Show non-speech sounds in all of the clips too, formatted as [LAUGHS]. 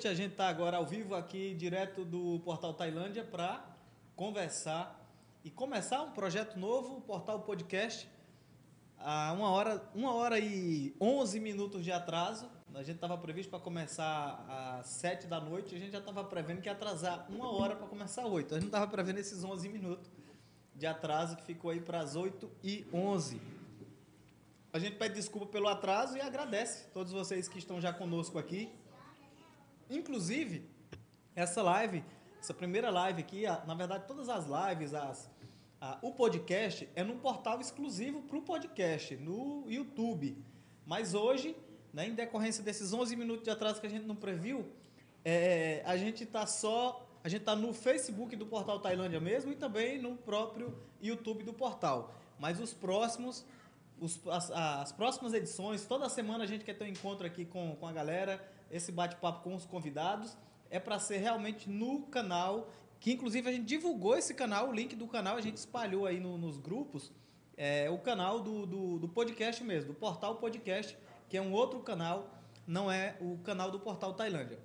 noite. A gente está agora ao vivo aqui, direto do Portal Tailândia, para conversar e começar um projeto novo, o Portal Podcast. A uma hora, uma hora e 11 minutos de atraso. A gente estava previsto para começar às 7 da noite. A gente já estava prevendo que ia atrasar uma hora para começar às 8. A gente estava prevendo esses 11 minutos de atraso que ficou aí para as 8 e 11. A gente pede desculpa pelo atraso e agradece todos vocês que estão já conosco aqui. Inclusive, essa live, essa primeira live aqui, na verdade, todas as lives, as, a, o podcast é num portal exclusivo para o podcast, no YouTube. Mas hoje, né, em decorrência desses 11 minutos de atraso que a gente não previu, é, a gente está só. A gente está no Facebook do Portal Tailândia mesmo e também no próprio YouTube do portal. Mas os próximos os, as, as, próximas edições, toda semana a gente quer ter um encontro aqui com, com a galera, esse bate-papo com os convidados, é para ser realmente no canal, que inclusive a gente divulgou esse canal, o link do canal a gente espalhou aí no, nos grupos, é, o canal do, do, do, podcast mesmo, do Portal Podcast, que é um outro canal, não é o canal do Portal Tailândia.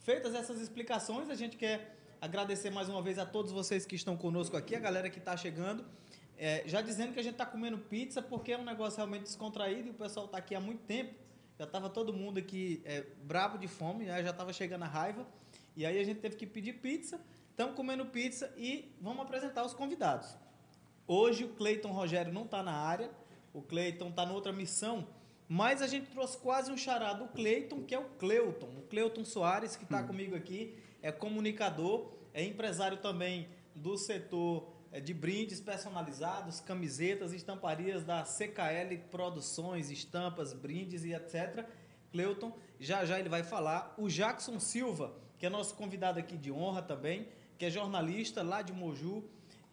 Feitas essas explicações, a gente quer agradecer mais uma vez a todos vocês que estão conosco aqui, a galera que está chegando. É, já dizendo que a gente está comendo pizza porque é um negócio realmente descontraído e o pessoal está aqui há muito tempo. Já estava todo mundo aqui é, brabo de fome, né? já estava chegando a raiva. E aí a gente teve que pedir pizza. Estamos comendo pizza e vamos apresentar os convidados. Hoje o Cleiton Rogério não está na área, o Cleiton está noutra missão, mas a gente trouxe quase um charado do Cleiton, que é o Cleuton. O Cleuton Soares, que está hum. comigo aqui, é comunicador, é empresário também do setor de brindes personalizados, camisetas, estamparias da CKL Produções, estampas, brindes e etc. Cleuton, já já ele vai falar. O Jackson Silva, que é nosso convidado aqui de honra também, que é jornalista lá de Moju,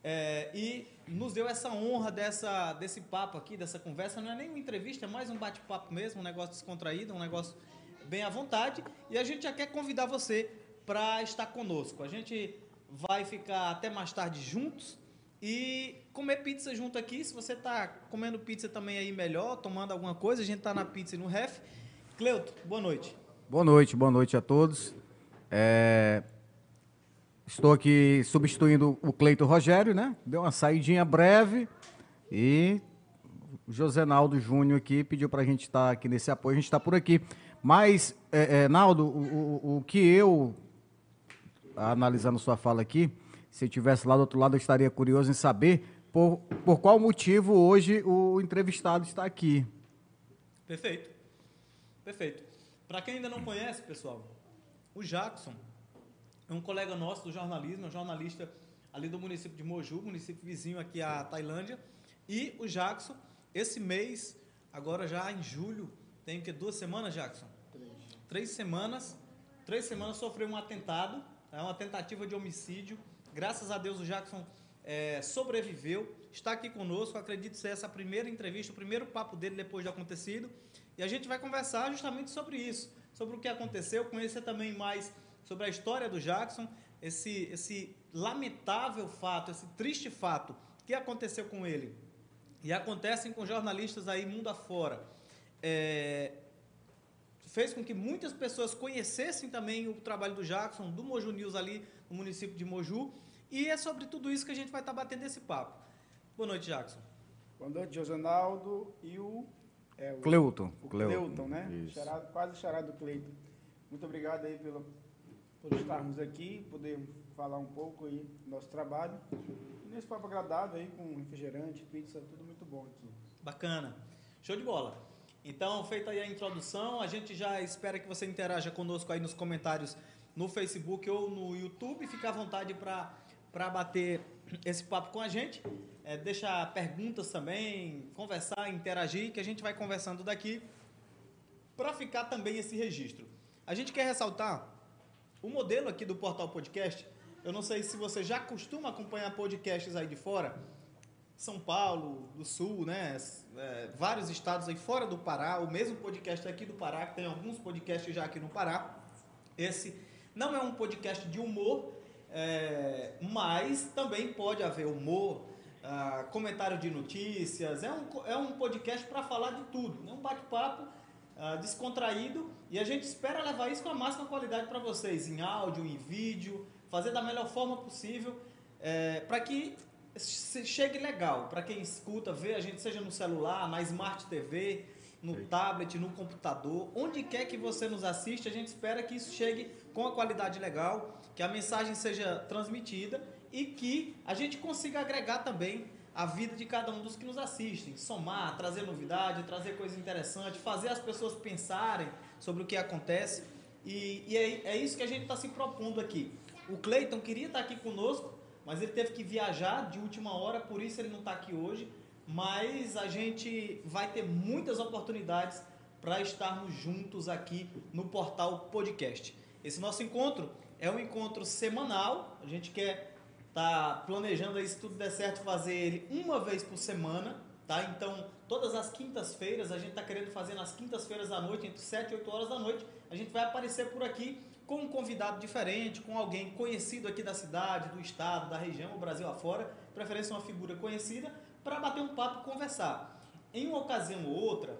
é, e nos deu essa honra dessa, desse papo aqui, dessa conversa. Não é nem uma entrevista, é mais um bate-papo mesmo, um negócio descontraído, um negócio bem à vontade. E a gente já quer convidar você para estar conosco. A gente vai ficar até mais tarde juntos e comer pizza junto aqui. Se você está comendo pizza também aí melhor, tomando alguma coisa, a gente está na pizza e no ref. Cleuto, boa noite. Boa noite, boa noite a todos. É... Estou aqui substituindo o Cleito Rogério, né? Deu uma saidinha breve e o Josenaldo Júnior aqui pediu para a gente estar tá aqui nesse apoio, a gente está por aqui. Mas, é, é, Naldo, o, o, o que eu, analisando sua fala aqui, se eu estivesse lá do outro lado, eu estaria curioso em saber por, por qual motivo hoje o entrevistado está aqui. Perfeito. Perfeito. Para quem ainda não conhece, pessoal, o Jackson é um colega nosso do jornalismo, é um jornalista ali do município de Moju, município vizinho aqui à Tailândia. E o Jackson, esse mês, agora já em julho, tem que duas semanas, Jackson? Três. Três semanas. Três semanas sofreu um atentado, é uma tentativa de homicídio Graças a Deus o Jackson é, sobreviveu, está aqui conosco. Acredito ser essa primeira entrevista, o primeiro papo dele depois de acontecido. E a gente vai conversar justamente sobre isso, sobre o que aconteceu, conhecer também mais sobre a história do Jackson, esse, esse lamentável fato, esse triste fato que aconteceu com ele e acontecem com jornalistas aí mundo afora. É, fez com que muitas pessoas conhecessem também o trabalho do Jackson, do Moju News ali no município de Moju, e é sobre tudo isso que a gente vai estar batendo esse papo. Boa noite, Jackson. Boa noite, Josenaldo e o... É, o Cleuton. O Cleuton, né? Charado, quase charado do Cleiton. Muito obrigado aí pelo, por estarmos aqui, poder falar um pouco aí do nosso trabalho. E nesse papo agradável aí, com refrigerante, pizza, tudo muito bom aqui. Bacana. Show de bola. Então, feita aí a introdução, a gente já espera que você interaja conosco aí nos comentários no Facebook ou no YouTube. Fica à vontade para bater esse papo com a gente. É, deixar perguntas também, conversar, interagir, que a gente vai conversando daqui para ficar também esse registro. A gente quer ressaltar o modelo aqui do Portal Podcast. Eu não sei se você já costuma acompanhar podcasts aí de fora. São Paulo, do Sul, né? É, vários estados aí fora do Pará. O mesmo podcast aqui do Pará, que tem alguns podcasts já aqui no Pará. Esse não é um podcast de humor, é, mas também pode haver humor, ah, comentário de notícias. É um, é um podcast para falar de tudo. É um bate-papo uh, descontraído e a gente espera levar isso com a máxima qualidade para vocês, em áudio, em vídeo, fazer da melhor forma possível é, para que chegue legal, para quem escuta, vê a gente, seja no celular, na Smart TV, no Sim. tablet, no computador, onde quer que você nos assista, a gente espera que isso chegue com a qualidade legal, que a mensagem seja transmitida e que a gente consiga agregar também a vida de cada um dos que nos assistem, somar, trazer novidade, trazer coisas interessantes, fazer as pessoas pensarem sobre o que acontece. E, e é, é isso que a gente está se propondo aqui. O Cleiton queria estar aqui conosco, mas ele teve que viajar de última hora, por isso ele não está aqui hoje. Mas a gente vai ter muitas oportunidades para estarmos juntos aqui no portal podcast. Esse nosso encontro é um encontro semanal. A gente quer estar tá planejando aí, se tudo der certo, fazer ele uma vez por semana. Tá? Então, todas as quintas-feiras, a gente está querendo fazer nas quintas-feiras à noite, entre 7 e 8 horas da noite. A gente vai aparecer por aqui com um convidado diferente, com alguém conhecido aqui da cidade, do estado, da região, o Brasil afora, preferência uma figura conhecida, para bater um papo e conversar. Em uma ocasião ou outra,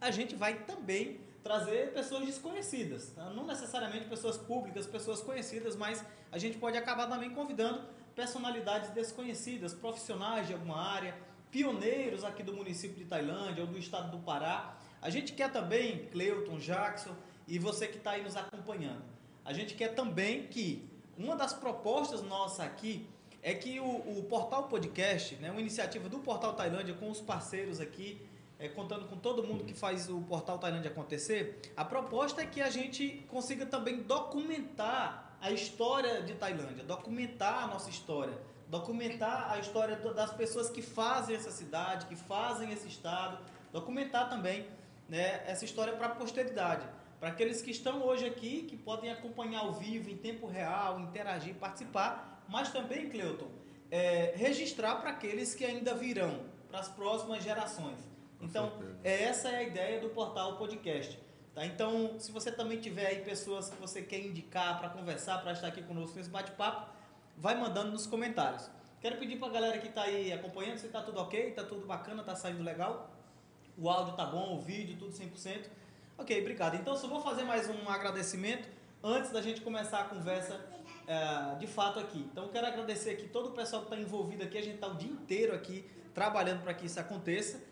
a gente vai também trazer pessoas desconhecidas, tá? não necessariamente pessoas públicas, pessoas conhecidas, mas a gente pode acabar também convidando personalidades desconhecidas, profissionais de alguma área, pioneiros aqui do município de Tailândia ou do estado do Pará. A gente quer também, Cleuton, Jackson, e você que está aí nos acompanhando. A gente quer também que uma das propostas nossa aqui é que o, o Portal Podcast, né, uma iniciativa do Portal Tailândia com os parceiros aqui, é, contando com todo mundo que faz o Portal Tailândia acontecer, a proposta é que a gente consiga também documentar a história de Tailândia, documentar a nossa história, documentar a história das pessoas que fazem essa cidade, que fazem esse estado, documentar também né, essa história para a posteridade. Para aqueles que estão hoje aqui, que podem acompanhar ao vivo, em tempo real, interagir, participar, mas também, Cleuton, é, registrar para aqueles que ainda virão, para as próximas gerações. Então, é, essa é a ideia do portal podcast. Tá? Então, se você também tiver aí pessoas que você quer indicar para conversar, para estar aqui conosco nesse bate-papo, vai mandando nos comentários. Quero pedir para a galera que está aí acompanhando se está tudo ok, está tudo bacana, está saindo legal. O áudio tá bom, o vídeo, tudo 100%. Ok, obrigado. Então, só vou fazer mais um agradecimento antes da gente começar a conversa é, de fato aqui. Então, quero agradecer aqui todo o pessoal que está envolvido aqui. A gente está o dia inteiro aqui trabalhando para que isso aconteça.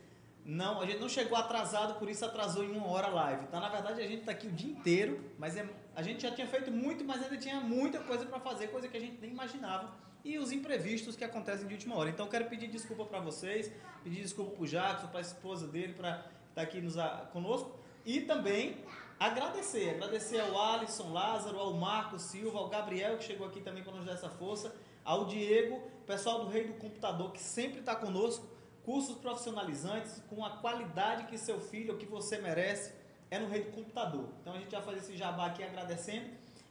Não, a gente não chegou atrasado, por isso atrasou em uma hora a live. Tá? Na verdade, a gente está aqui o dia inteiro, mas é, a gente já tinha feito muito, mas ainda tinha muita coisa para fazer, coisa que a gente nem imaginava. E os imprevistos que acontecem de última hora. Então, quero pedir desculpa para vocês, pedir desculpa para o Jackson, para a esposa dele, para estar tá aqui nos, conosco. E também agradecer, agradecer ao Alisson Lázaro, ao Marco Silva, ao Gabriel que chegou aqui também para nos dar essa força, ao Diego, pessoal do Rei do Computador que sempre está conosco, cursos profissionalizantes com a qualidade que seu filho que você merece é no Rei do Computador. Então a gente vai fazer esse jabá aqui agradecendo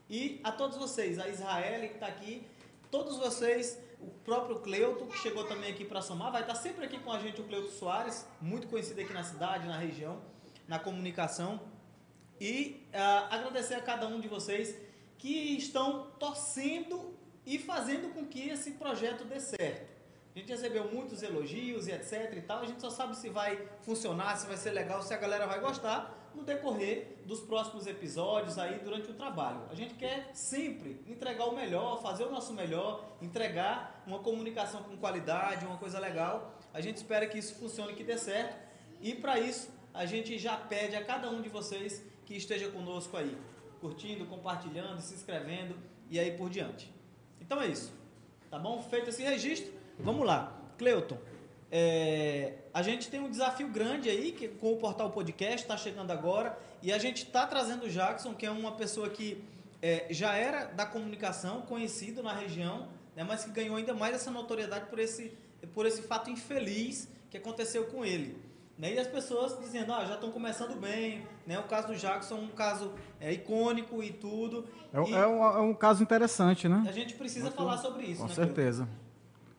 e a todos vocês, a Israel que está aqui, todos vocês, o próprio Cleuto que chegou também aqui para somar, vai estar tá sempre aqui com a gente o Cleuto Soares, muito conhecido aqui na cidade, na região na comunicação. E uh, agradecer a cada um de vocês que estão torcendo e fazendo com que esse projeto dê certo. A gente recebeu muitos elogios e etc e tal. A gente só sabe se vai funcionar, se vai ser legal, se a galera vai gostar no decorrer dos próximos episódios aí durante o trabalho. A gente quer sempre entregar o melhor, fazer o nosso melhor, entregar uma comunicação com qualidade, uma coisa legal. A gente espera que isso funcione, que dê certo. E para isso a gente já pede a cada um de vocês que esteja conosco aí, curtindo, compartilhando, se inscrevendo e aí por diante. Então é isso, tá bom? Feito esse registro, vamos lá. Cleuton, é, a gente tem um desafio grande aí que com o Portal Podcast, está chegando agora, e a gente está trazendo o Jackson, que é uma pessoa que é, já era da comunicação, conhecido na região, né, mas que ganhou ainda mais essa notoriedade por esse, por esse fato infeliz que aconteceu com ele. Né? E as pessoas dizendo, ah, já estão começando bem. Né? O caso do Jackson é um caso é, icônico e tudo. É, e é, um, é um caso interessante, né? A gente precisa Muito, falar sobre isso. Com né, certeza.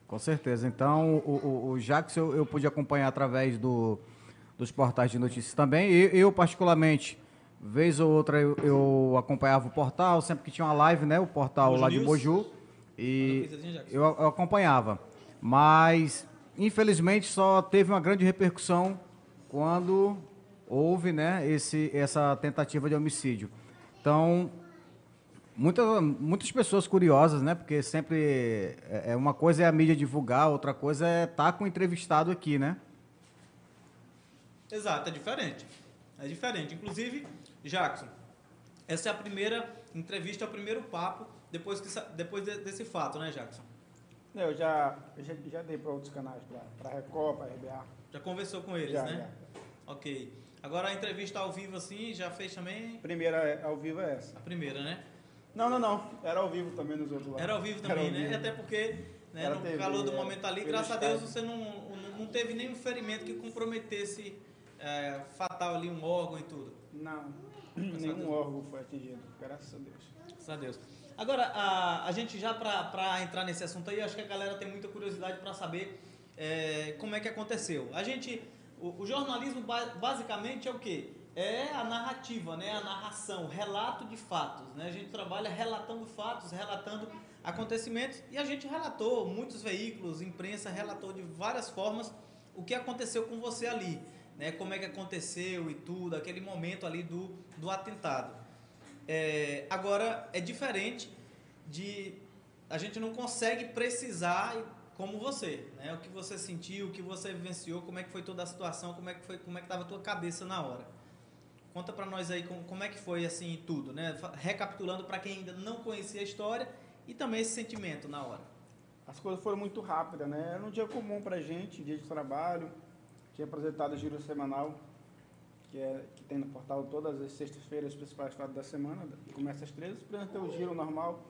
Com certeza. Então, o, o, o Jackson eu, eu, pude acompanhar através do, dos portais de notícias também. Eu, eu particularmente, vez ou outra, eu, eu, acompanhava o portal, sempre que tinha uma live, né? O portal Mojo lá News. de Moju. E eu, eu acompanhava. Mas, infelizmente, só teve uma grande repercussão quando houve né, esse, essa tentativa de homicídio. Então, muitas, muitas pessoas curiosas, né? Porque sempre é, é uma coisa é a mídia divulgar, outra coisa é estar tá com o entrevistado aqui, né? Exato, é diferente. É diferente. Inclusive, Jackson, essa é a primeira entrevista, é o primeiro papo depois, que, depois desse fato, né, Jackson? Eu já, já, já dei para outros canais, para a Record, para a RBA. Já conversou com eles, já, né? Já. Ok. Agora a entrevista ao vivo assim, já fez também? Primeira é, ao vivo é essa. A primeira, né? Não, não, não. Era ao vivo também nos outros lá. Era ao vivo também, ao né? Vivo. Até porque né, no TV, calor do é, momento ali, graças a Deus, você não, não teve nenhum ferimento que comprometesse é, fatal ali um órgão e tudo. Não, graças nenhum órgão foi atingido, graças a Deus. Graças a Deus. Agora, a, a gente já para entrar nesse assunto aí, acho que a galera tem muita curiosidade para saber é, como é que aconteceu. A gente o, o jornalismo basicamente é o quê? É a narrativa, né? a narração, o relato de fatos. Né? A gente trabalha relatando fatos, relatando acontecimentos e a gente relatou, muitos veículos, imprensa relatou de várias formas o que aconteceu com você ali, né? como é que aconteceu e tudo, aquele momento ali do, do atentado. É, agora, é diferente de. A gente não consegue precisar como você, né? O que você sentiu, o que você vivenciou, como é que foi toda a situação, como é que foi, como é que estava a tua cabeça na hora. Conta para nós aí como, como é que foi assim tudo, né? Recapitulando para quem ainda não conhecia a história e também esse sentimento na hora. As coisas foram muito rápidas, né? Era um dia comum para gente, dia de trabalho. Tinha apresentado o giro semanal, que, é, que tem no portal todas as sextas-feiras, principais fatos da semana. Começa às 13, apresentei o giro normal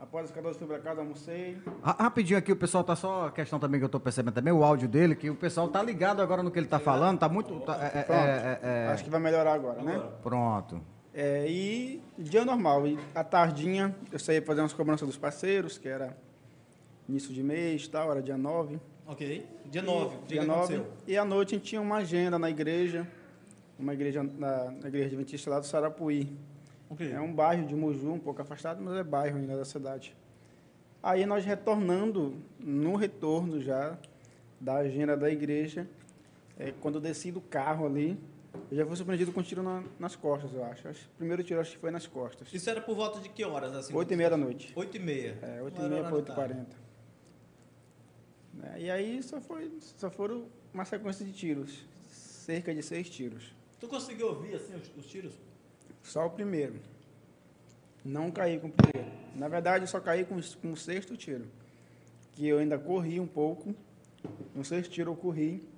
Após os 14 fui para casa, almocei. Rapidinho aqui, o pessoal tá só. A questão também que eu estou percebendo também, o áudio dele, que o pessoal tá ligado agora no que ele está falando, tá muito. Tá, é, é, é, é, Acho que vai melhorar agora, né? Pronto. É, e dia normal. E à tardinha, eu saí fazer umas cobranças dos parceiros, que era início de mês tal, era dia 9. Ok. Dia 9, e, dia 9. E à noite a gente tinha uma agenda na igreja, uma igreja na, na igreja adventista lá do Sarapuí. Okay. É um bairro de Muju, um pouco afastado, mas é bairro ainda da cidade. Aí nós retornando, no retorno já da agenda da igreja, é, quando eu desci do carro ali, eu já fui surpreendido com um tiro na, nas costas, eu acho. acho. O primeiro tiro acho que foi nas costas. Isso era por volta de que horas? Assim, oito e meia da noite. Oito e meia. É, oito e meia para oito e quarenta. É, e aí só, foi, só foram uma sequência de tiros. Cerca de seis tiros. Tu conseguiu ouvir assim os, os tiros? Só o primeiro. Não caí com o primeiro. Na verdade, eu só caí com, com o sexto tiro. Que eu ainda corri um pouco. No sexto tiro eu corri.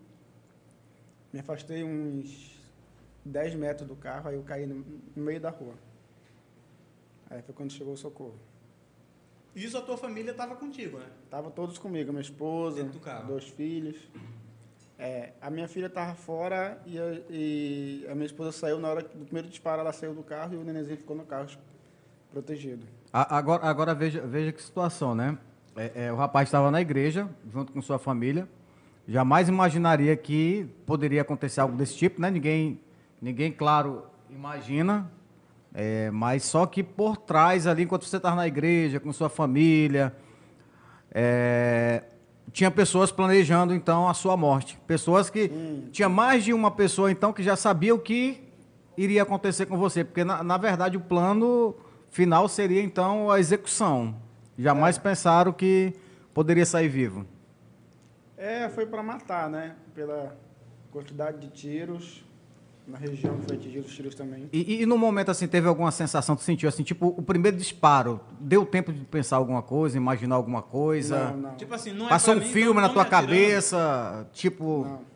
Me afastei uns 10 metros do carro, aí eu caí no, no meio da rua. Aí foi quando chegou o socorro. Isso a tua família estava contigo, né? Tava todos comigo, minha esposa, dois filhos. É, a minha filha estava fora e a, e a, minha esposa saiu na hora do primeiro disparo, ela saiu do carro e o nenenzinho ficou no carro protegido. Agora, agora veja, veja que situação, né? É, é, o rapaz estava na igreja, junto com sua família. Jamais imaginaria que poderia acontecer algo desse tipo, né? Ninguém, ninguém claro, imagina. É, mas só que por trás ali, enquanto você estava na igreja, com sua família, é, tinha pessoas planejando então a sua morte. Pessoas que Sim. tinha mais de uma pessoa então que já sabia o que iria acontecer com você, porque na, na verdade o plano final seria então a execução. Jamais é. pensaram que poderia sair vivo. É, foi para matar, né? Pela quantidade de tiros, na região que foi atingido os tiros também. E, e, no momento, assim, teve alguma sensação, tu sentiu, assim, tipo, o primeiro disparo, deu tempo de pensar alguma coisa, imaginar alguma coisa? Não, não. Tipo assim, não é Passou um mim, filme na tua cabeça, tipo... Não.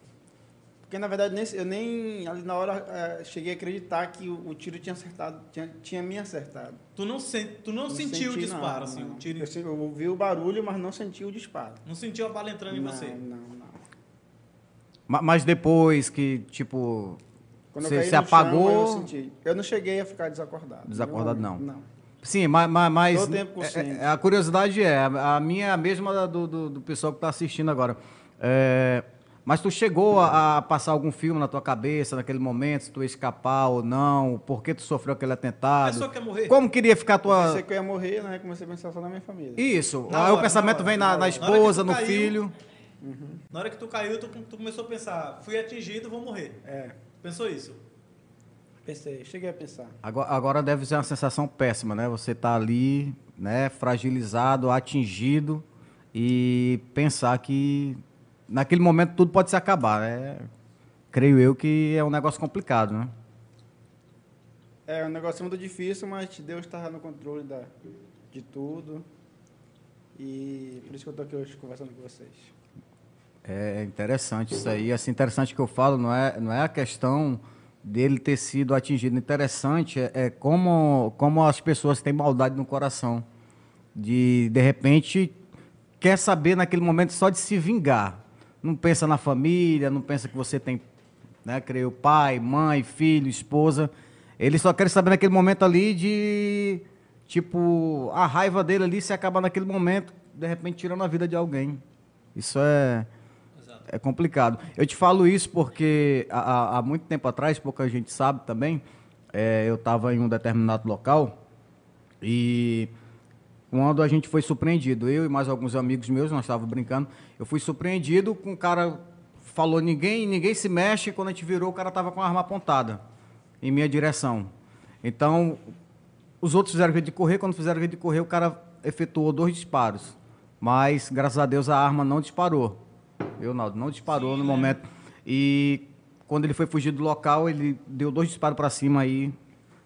Porque, na verdade, eu nem, ali na hora, é, cheguei a acreditar que o, o, tiro tinha acertado, tinha, tinha me acertado. Tu não, sen, tu não, não sentiu senti, o disparo, não, assim, não. o tiro... Eu, eu ouvi o barulho, mas não senti o disparo. Não sentiu a bala entrando em você? Não, não. Mas depois que, tipo, quando você se apagou. Chão, eu, senti. eu não cheguei a ficar desacordado. Desacordado, não. Não. Sim, mas. mas Todo tempo é, é, a curiosidade é, a minha é a mesma do, do, do pessoal que está assistindo agora. É, mas tu chegou a, a, passar algum filme na tua cabeça naquele momento, se tu ia escapar ou não, por que tu sofreu aquele atentado? Pensou que ia morrer? Como queria ficar a tua... Eu pensei que eu ia morrer, né? Comecei a pensar só na minha família. Isso, na aí hora, o pensamento na vem na, na esposa, na no caiu, filho. Uhum. Na hora que tu caiu, tu, tu, começou a pensar, fui atingido, vou morrer. É. Pensou isso? Pensei, cheguei a pensar. Agora, agora deve ser uma sensação péssima, né? Você tá ali, né, fragilizado, atingido e pensar que naquele momento tudo pode se acabar, né? Creio eu que é um negócio complicado, né? É um negócio muito difícil, mas Deus estava no controle da, de tudo. E por isso que eu estou aqui hoje conversando com vocês. É interessante isso aí. Assim, interessante que eu falo, não é, não é a questão dele ter sido atingido. Interessante é, é como, como as pessoas têm maldade no coração. De, de repente, quer saber naquele momento só de se vingar. Não pensa na família, não pensa que você tem, né, creio, pai, mãe, filho, esposa. Ele só quer saber naquele momento ali de, tipo, a raiva dele ali se acabar naquele momento, de repente tirando a vida de alguém. Isso é, é complicado. Eu te falo isso porque há, há muito tempo atrás, pouca gente sabe também, é, eu estava em um determinado local e quando a gente foi surpreendido, eu e mais alguns amigos meus, nós estávamos brincando, eu fui surpreendido com um cara falou ninguém, ninguém se mexe, quando a gente virou, o cara estava com a arma apontada em minha direção. Então, os outros fizeram jeito de correr, quando fizeram jeito de correr, o cara efetuou dois disparos. Mas, graças a Deus, a arma não disparou. Eu, Naldo, não disparou Sim, no né? momento. E quando ele foi fugir do local, ele deu dois disparos para cima e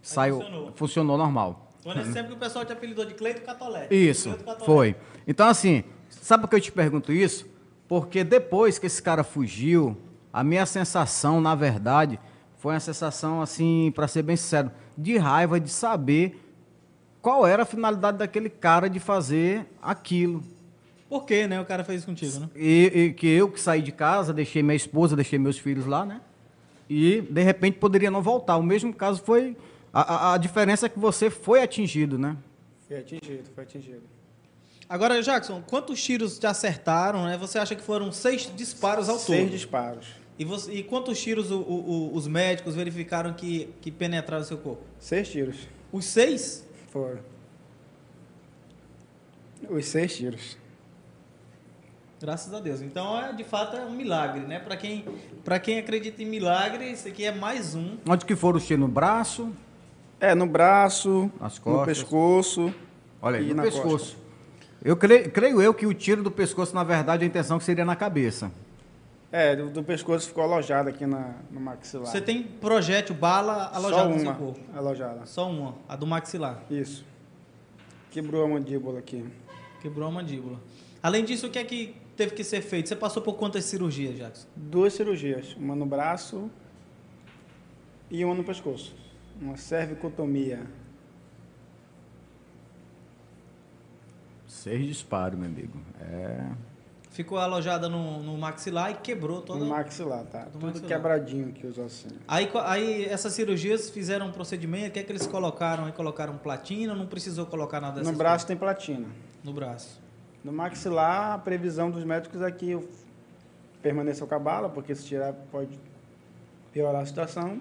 saiu. Funcionou. funcionou normal. Foi nesse tempo que o pessoal te apelidou de Cleito Catolé. Isso, Catolé. foi. Então, assim, sabe por que eu te pergunto isso? Porque depois que esse cara fugiu, a minha sensação, na verdade, foi uma sensação, assim, para ser bem sincero, de raiva de saber qual era a finalidade daquele cara de fazer aquilo. Por que, né? O cara fez isso contigo, né? E, e, que eu que saí de casa, deixei minha esposa, deixei meus filhos lá, né? E, de repente, poderia não voltar. O mesmo caso foi a, a, diferença é que você foi atingido, né? Foi atingido, foi atingido. Agora, Jackson, quantos tiros te acertaram, né? Você acha que foram seis disparos ao todo? Seis disparos. E, você, e quantos tiros o, o, os médicos verificaram que, que penetraram no seu corpo? Seis tiros. Os seis? Foram. Os seis tiros. Graças a Deus. Então, é, de fato, é um milagre, né? Para quem, quem acredita em milagre, isso aqui é mais um. Onde que foram os tiros? No braço? É, no braço, Nas costas. no pescoço. Olha aí, no pescoço. Costa. Eu creio, creio eu que o tiro do pescoço, na verdade, a intenção que seria na cabeça. É, do, do pescoço ficou alojado aqui na, no maxilar. Você tem projétil, bala alojada no seu corpo? alojada. Só uma, a do maxilar. Isso. Quebrou a mandíbula aqui. Quebrou a mandíbula. Além disso, o que é que teve que ser feito? Você passou por quantas cirurgias, Jackson? Duas cirurgias. Uma no braço e uma no pescoço uma cervicotomia. Seis disparos, meu amigo. É... Ficou alojada no, no maxilar e quebrou toda... No maxilar, tá. Tudo maxilar. quebradinho aqui, os ossinhos. Aí, aí essas cirurgias fizeram um procedimento, o que é que eles colocaram? Aí colocaram platina, não precisou colocar nada No braço coisas? tem platina. No braço. No maxilar, a previsão dos médicos é que permaneça com a bala, porque se tirar pode piorar a situação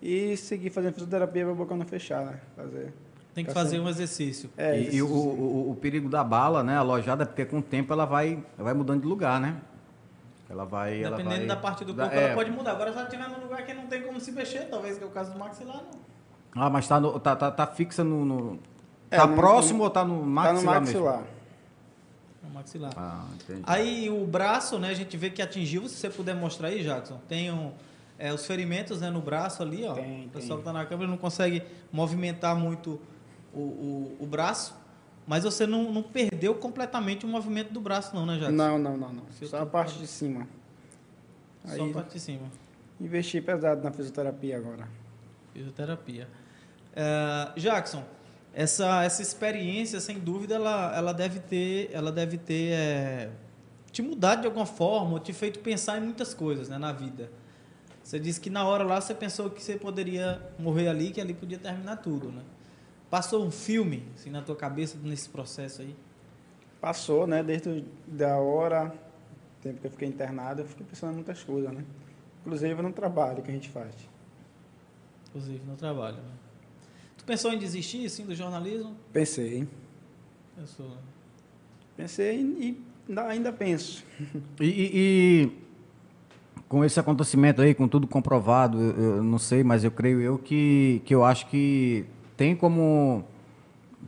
e seguir fazendo fisioterapia para a boca não fechar, né? Fazer. Tem que fazer um exercício. É, e, exercício. e o, o, o, perigo da bala, né, alojada, é porque com o tempo ela vai, vai mudando de lugar, né? Ela vai. Dependendo ela vai, da parte do corpo, da, ela é, pode mudar. Agora, se ela estiver num lugar que não tem como se mexer, talvez que é o caso do maxilar, não. Ah, mas está tá, tá, tá fixa no. no é, tá no, próximo no, ou tá no maxilar? Tá no maxilar. Mesmo? No maxilar. Ah, aí o braço, né, a gente vê que atingiu, se você puder mostrar aí, Jackson, tem um é, os ferimentos né, no braço ali, ó. Tem, o pessoal tem. que está na câmera não consegue movimentar muito o, o, o braço. Mas você não, não, perdeu completamente o movimento do braço, não, né, Jackson? Não, não, não. não. Só a parte de cima. Só a parte de cima. Investi pesado na fisioterapia agora. Fisioterapia. É, Jackson, essa, essa experiência, sem dúvida, ela, ela deve ter, ela deve ter é, te mudado de alguma forma, te feito pensar em muitas coisas né, na vida. Você disse que na hora lá você pensou que você poderia morrer ali, que ali podia terminar tudo, né? Passou um filme assim na tua cabeça nesse processo aí? Passou, né? Desde da hora, tempo que eu fiquei internado, eu fiquei pensando em muitas coisas, né? Inclusive no trabalho que a gente faz. Inclusive no trabalho, né? Pensou em desistir, assim, do jornalismo? Pensei. Pensou. Pensei e ainda penso. [LAUGHS] e, e com esse acontecimento aí, com tudo comprovado, eu, eu não sei, mas eu creio eu que, que eu acho que tem como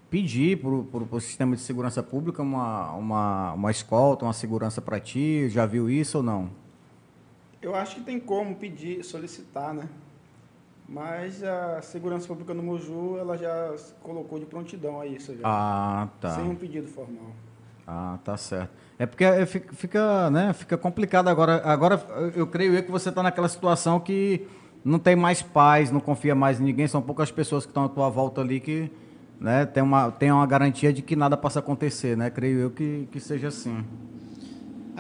pedir para o sistema de segurança pública uma, uma, uma escolta, uma segurança para ti? Já viu isso ou não? Eu acho que tem como pedir, solicitar, né? Mas a segurança pública no Moju, ela já colocou de prontidão a isso. Já, ah, tá. Sem um pedido formal. Ah, tá certo. É porque é, fica, né, fica complicado agora. Agora, eu creio eu que você está naquela situação que não tem mais paz, não confia mais em ninguém, são poucas pessoas que estão à tua volta ali que né, tem, uma, tem uma garantia de que nada possa acontecer, né? Creio eu que, que seja assim.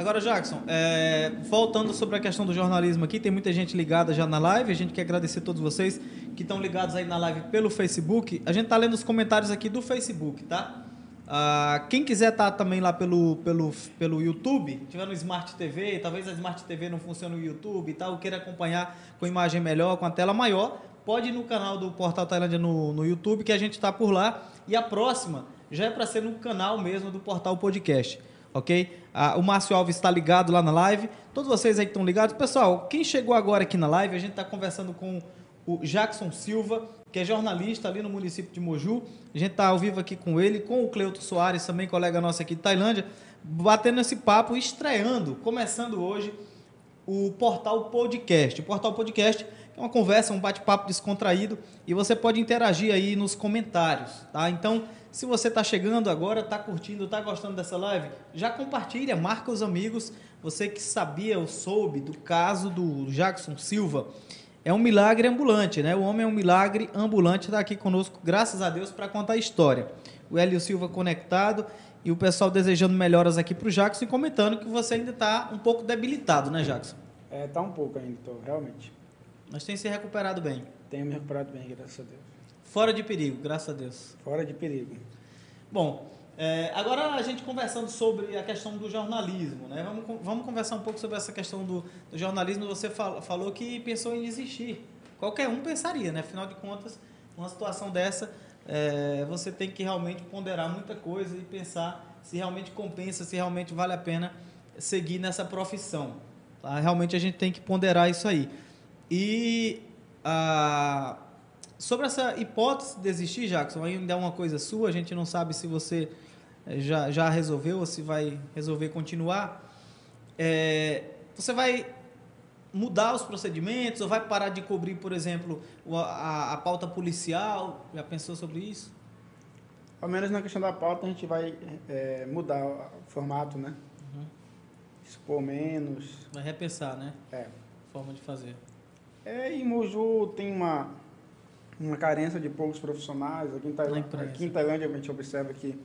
Agora, Jackson, é, voltando sobre a questão do jornalismo aqui, tem muita gente ligada já na live. A gente quer agradecer a todos vocês que estão ligados aí na live pelo Facebook. A gente está lendo os comentários aqui do Facebook, tá? Ah, quem quiser estar tá também lá pelo, pelo, pelo YouTube, tiver no Smart TV, talvez a Smart TV não funcione no YouTube e tal, queira acompanhar com imagem melhor, com a tela maior, pode ir no canal do Portal Tailândia no, no YouTube, que a gente está por lá. E a próxima já é para ser no canal mesmo do Portal Podcast, ok? Ah, o Márcio Alves está ligado lá na live. Todos vocês aí que estão ligados. Pessoal, quem chegou agora aqui na live, a gente está conversando com o Jackson Silva, que é jornalista ali no município de Moju. A gente está ao vivo aqui com ele, com o Cleuto Soares, também colega nosso aqui de Tailândia, batendo esse papo, estreando, começando hoje o Portal Podcast. O Portal Podcast é uma conversa, um bate-papo descontraído e você pode interagir aí nos comentários, tá? Então, se você está chegando agora, está curtindo, está gostando dessa live, já compartilha, marca os amigos. Você que sabia ou soube do caso do Jackson Silva, é um milagre ambulante, né? O homem é um milagre ambulante, está aqui conosco, graças a Deus, para contar a história. O Hélio Silva conectado e o pessoal desejando melhoras aqui para o Jackson e comentando que você ainda está um pouco debilitado, né, Jackson? É, tá um pouco ainda, tô, realmente. Mas tem se recuperado bem. Tenho me recuperado bem, graças a Deus. Fora de perigo, graças a Deus. Fora de perigo. Bom, é, agora a gente conversando sobre a questão do jornalismo, né? Vamos, vamos conversar um pouco sobre essa questão do, do jornalismo. Você fal, falou que pensou em desistir. Qualquer um pensaria, né? Afinal de contas, uma situação dessa, é, você tem que realmente ponderar muita coisa e pensar se realmente compensa, se realmente vale a pena seguir nessa profissão. Tá? Realmente a gente tem que ponderar isso aí. E ah, sobre essa hipótese de desistir, Jackson, ainda é uma coisa sua, a gente não sabe se você eh, já, já resolveu ou se vai resolver continuar. É, você vai mudar os procedimentos ou vai parar de cobrir, por exemplo, a, a, a pauta policial? Já pensou sobre isso? Ao menos na questão da pauta a gente vai é, mudar o formato, né? Uhum. Expor menos. Vai repensar, né? É. Forma de fazer. É, em Moju tem uma, uma carência de poucos profissionais. Aqui em, Tailândia, aqui em Tailândia a gente observa que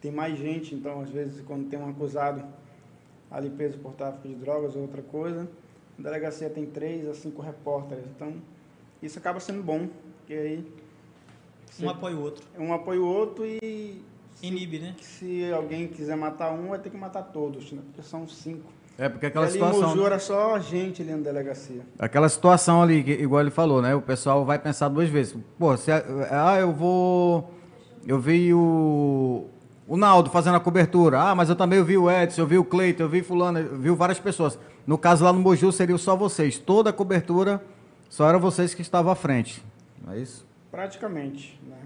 tem mais gente, então às vezes quando tem um acusado ali preso por tráfico de drogas ou outra coisa, a delegacia tem três a cinco repórteres. Então isso acaba sendo bom, porque aí... Um apoia o outro. Um apoia o outro e... Inibe, né? Se alguém quiser matar um, vai ter que matar todos, né? porque são cinco. É, porque aquela ali situação. Em Moju era só gente ali na delegacia. Aquela situação ali, que, igual ele falou, né? O pessoal vai pensar duas vezes. Pô, se, ah, eu vou. Eu vi o. O Naldo fazendo a cobertura. Ah, mas eu também vi o Edson, eu vi o Cleiton, eu vi fulano, eu vi várias pessoas. No caso lá no Moju seria só vocês. Toda a cobertura só eram vocês que estavam à frente. Não é isso? Praticamente, né?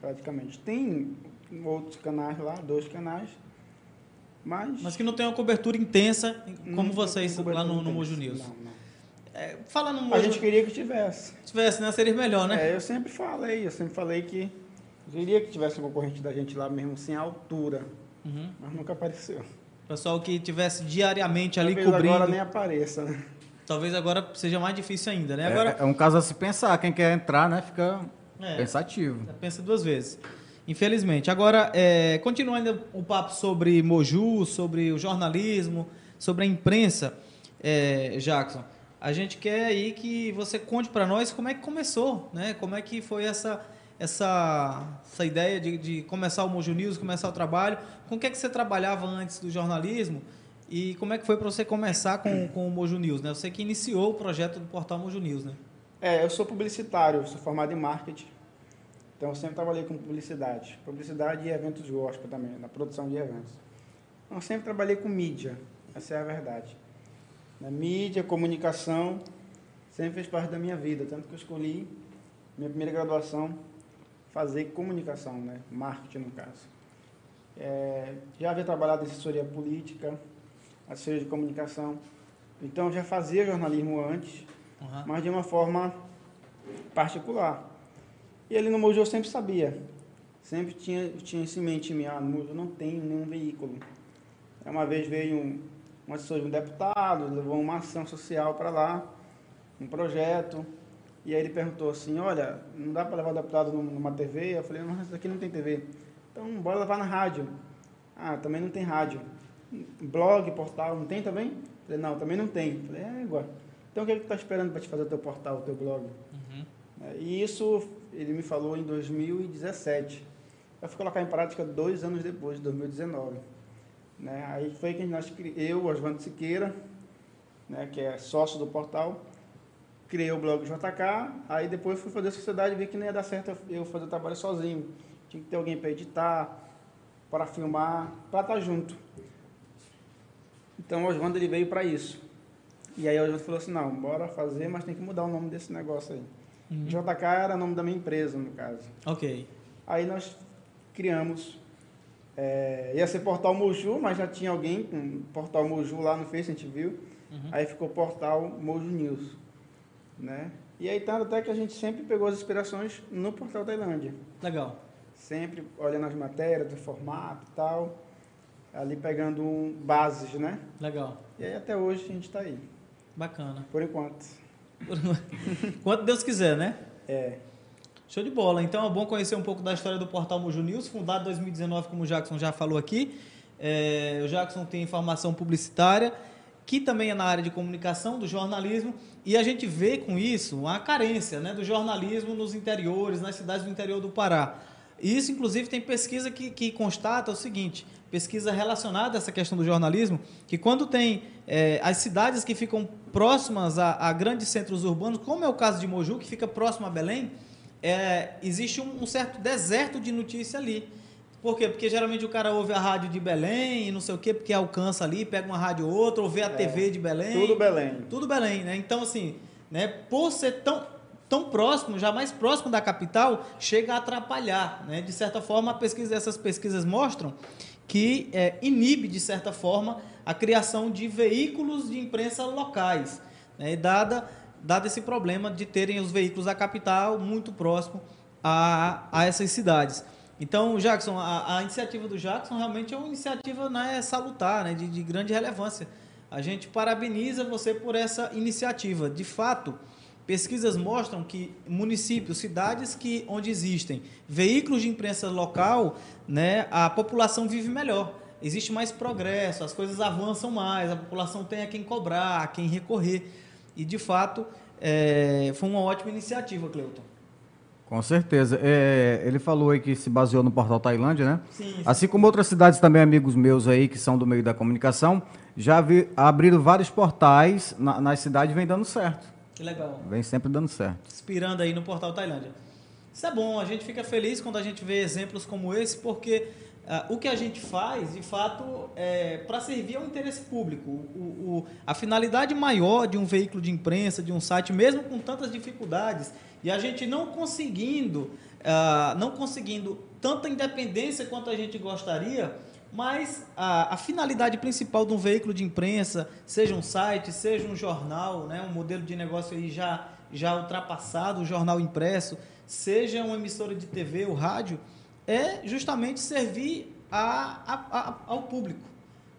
Praticamente. Tem outros canais lá, dois canais mas, mas que não tem uma cobertura intensa como vocês lá no, no Mojo News. Não, não. É, falando Mojo, A gente queria que tivesse. Tivesse, né? Seria melhor, né? É, eu sempre falei, eu sempre falei que eu queria que tivesse um concorrente da gente lá mesmo sem altura. Uhum. Mas nunca apareceu. Pessoal que tivesse diariamente ali Talvez cobrindo. agora nem apareça, né? Talvez agora seja mais difícil ainda, né? É, agora... é um caso a se pensar. Quem quer entrar, né, fica é, pensativo. Pensa duas vezes. Infelizmente. Agora, é, continuando o papo sobre Moju, sobre o jornalismo, sobre a imprensa, é, Jackson, a gente quer aí que você conte para nós como é que começou, né? Como é que foi essa essa, essa ideia de, de começar o Moju News, começar o trabalho. Com o que é que você trabalhava antes do jornalismo? E como é que foi para você começar com, com o Moju News, né? Você que iniciou o projeto do portal Moju News, né? É, eu sou publicitário, sou formado em marketing. Então, eu sempre trabalhei com publicidade. Publicidade e eventos gospel também, na produção de eventos. Então, eu sempre trabalhei com mídia, essa é a verdade. Na mídia, comunicação, sempre fez parte da minha vida, tanto que eu escolhi minha primeira graduação fazer comunicação, né? marketing no caso. É, já havia trabalhado em assessoria política, assessoria de comunicação, então já fazia jornalismo antes, uhum. mas de uma forma particular. E ali no Mojo eu sempre sabia, sempre tinha, tinha isso em mente, ah, no Mojo não tem nenhum veículo. Uma vez veio um, um assessor de um deputado, levou uma ação social para lá, um projeto, e aí ele perguntou assim, olha, não dá para levar o deputado numa TV? Eu falei, mas aqui não tem TV. Então, bora levar na rádio. Ah, também não tem rádio. Blog, portal, não tem também? Eu falei, não, também não tem. Eu falei, é, igual. Então, o que é que tu está esperando para te fazer o teu portal, o teu blog? Uhum. E isso ele me falou em 2017. Eu fui colocar em prática dois anos depois, 2019. Né? Aí foi que nós, eu, Oswaldo Siqueira, né, que é sócio do portal, criei o blog JK, aí depois fui fazer a sociedade e vi que não ia dar certo eu fazer o trabalho sozinho. Tinha que ter alguém para editar, para filmar, para estar tá junto. Então o Oswaldo ele veio para isso. E aí o Oswaldo falou assim, não, bora fazer, mas tem que mudar o nome desse negócio aí. Uhum. JK era o nome da minha empresa, no caso. Ok. Aí nós criamos, é, ia ser Portal Moju, mas já tinha alguém com Portal Moju lá no Face, a gente viu. Uhum. Aí ficou Portal Moju News né? E aí tanto até que a gente sempre pegou as inspirações no Portal Tailândia. Legal. Sempre olhando as matérias, do formato e tal, ali pegando um, bases, né? Legal. E aí até hoje a gente está aí. Bacana. Por enquanto. [LAUGHS] Quanto Deus quiser, né? É. Show de bola. Então é bom conhecer um pouco da história do Portal Muju News, fundado em 2019, como o Jackson já falou aqui. É, o Jackson tem formação publicitária que também é na área de comunicação, do jornalismo, e a gente vê com isso a carência né, do jornalismo nos interiores, nas cidades do interior do Pará. E isso, inclusive, tem pesquisa que, que constata o seguinte, pesquisa relacionada a essa questão do jornalismo, que quando tem é, as cidades que ficam próximas a, a, grandes centros urbanos, como é o caso de Moju, que fica próximo a Belém, é, existe um, um certo deserto de notícia ali. Por quê? Porque geralmente o cara ouve a rádio de Belém e não sei o quê, porque alcança ali, pega uma rádio ou outra, ou vê a é, TV de Belém. Tudo Belém. Tudo Belém, né? Então, assim, né, por ser tão, tão próximo, já mais próximo da capital, chega a atrapalhar. Né? De certa forma, pesquisa, essas pesquisas mostram que é, inibe, de certa forma, a criação de veículos de imprensa locais, né? dada, dado esse problema de terem os veículos da capital muito próximo a, a essas cidades. Então, Jackson, a, a, iniciativa do Jackson realmente é uma iniciativa né, salutar, né, de, de grande relevância. A gente parabeniza você por essa iniciativa. De fato, pesquisas mostram que municípios, cidades que, onde existem veículos de imprensa local, né, a população vive melhor. Existe mais progresso, as coisas avançam mais, a população tem a quem cobrar, a quem recorrer. E, de fato, é, foi uma ótima iniciativa, Cleuton. Com certeza. É, ele falou aí que se baseou no portal Tailândia, né? Sim, sim. Assim como outras cidades também, amigos meus aí, que são do meio da comunicação, já vi, abriram vários portais na, nas cidades vem dando certo. Que legal. Vem sempre dando certo. Inspirando aí no portal Tailândia. Isso é bom, a gente fica feliz quando a gente vê exemplos como esse, porque uh, o que a gente faz, de fato, é para servir ao interesse público. O, o, a finalidade maior de um veículo de imprensa, de um site, mesmo com tantas dificuldades, e a gente não conseguindo, uh, não conseguindo tanta independência quanto a gente gostaria, mas a, a, finalidade principal de um veículo de imprensa, seja um site, seja um jornal, né, um modelo de negócio aí já, já ultrapassado, o jornal impresso, seja uma emissora de TV ou rádio, é justamente servir a, a, ao público.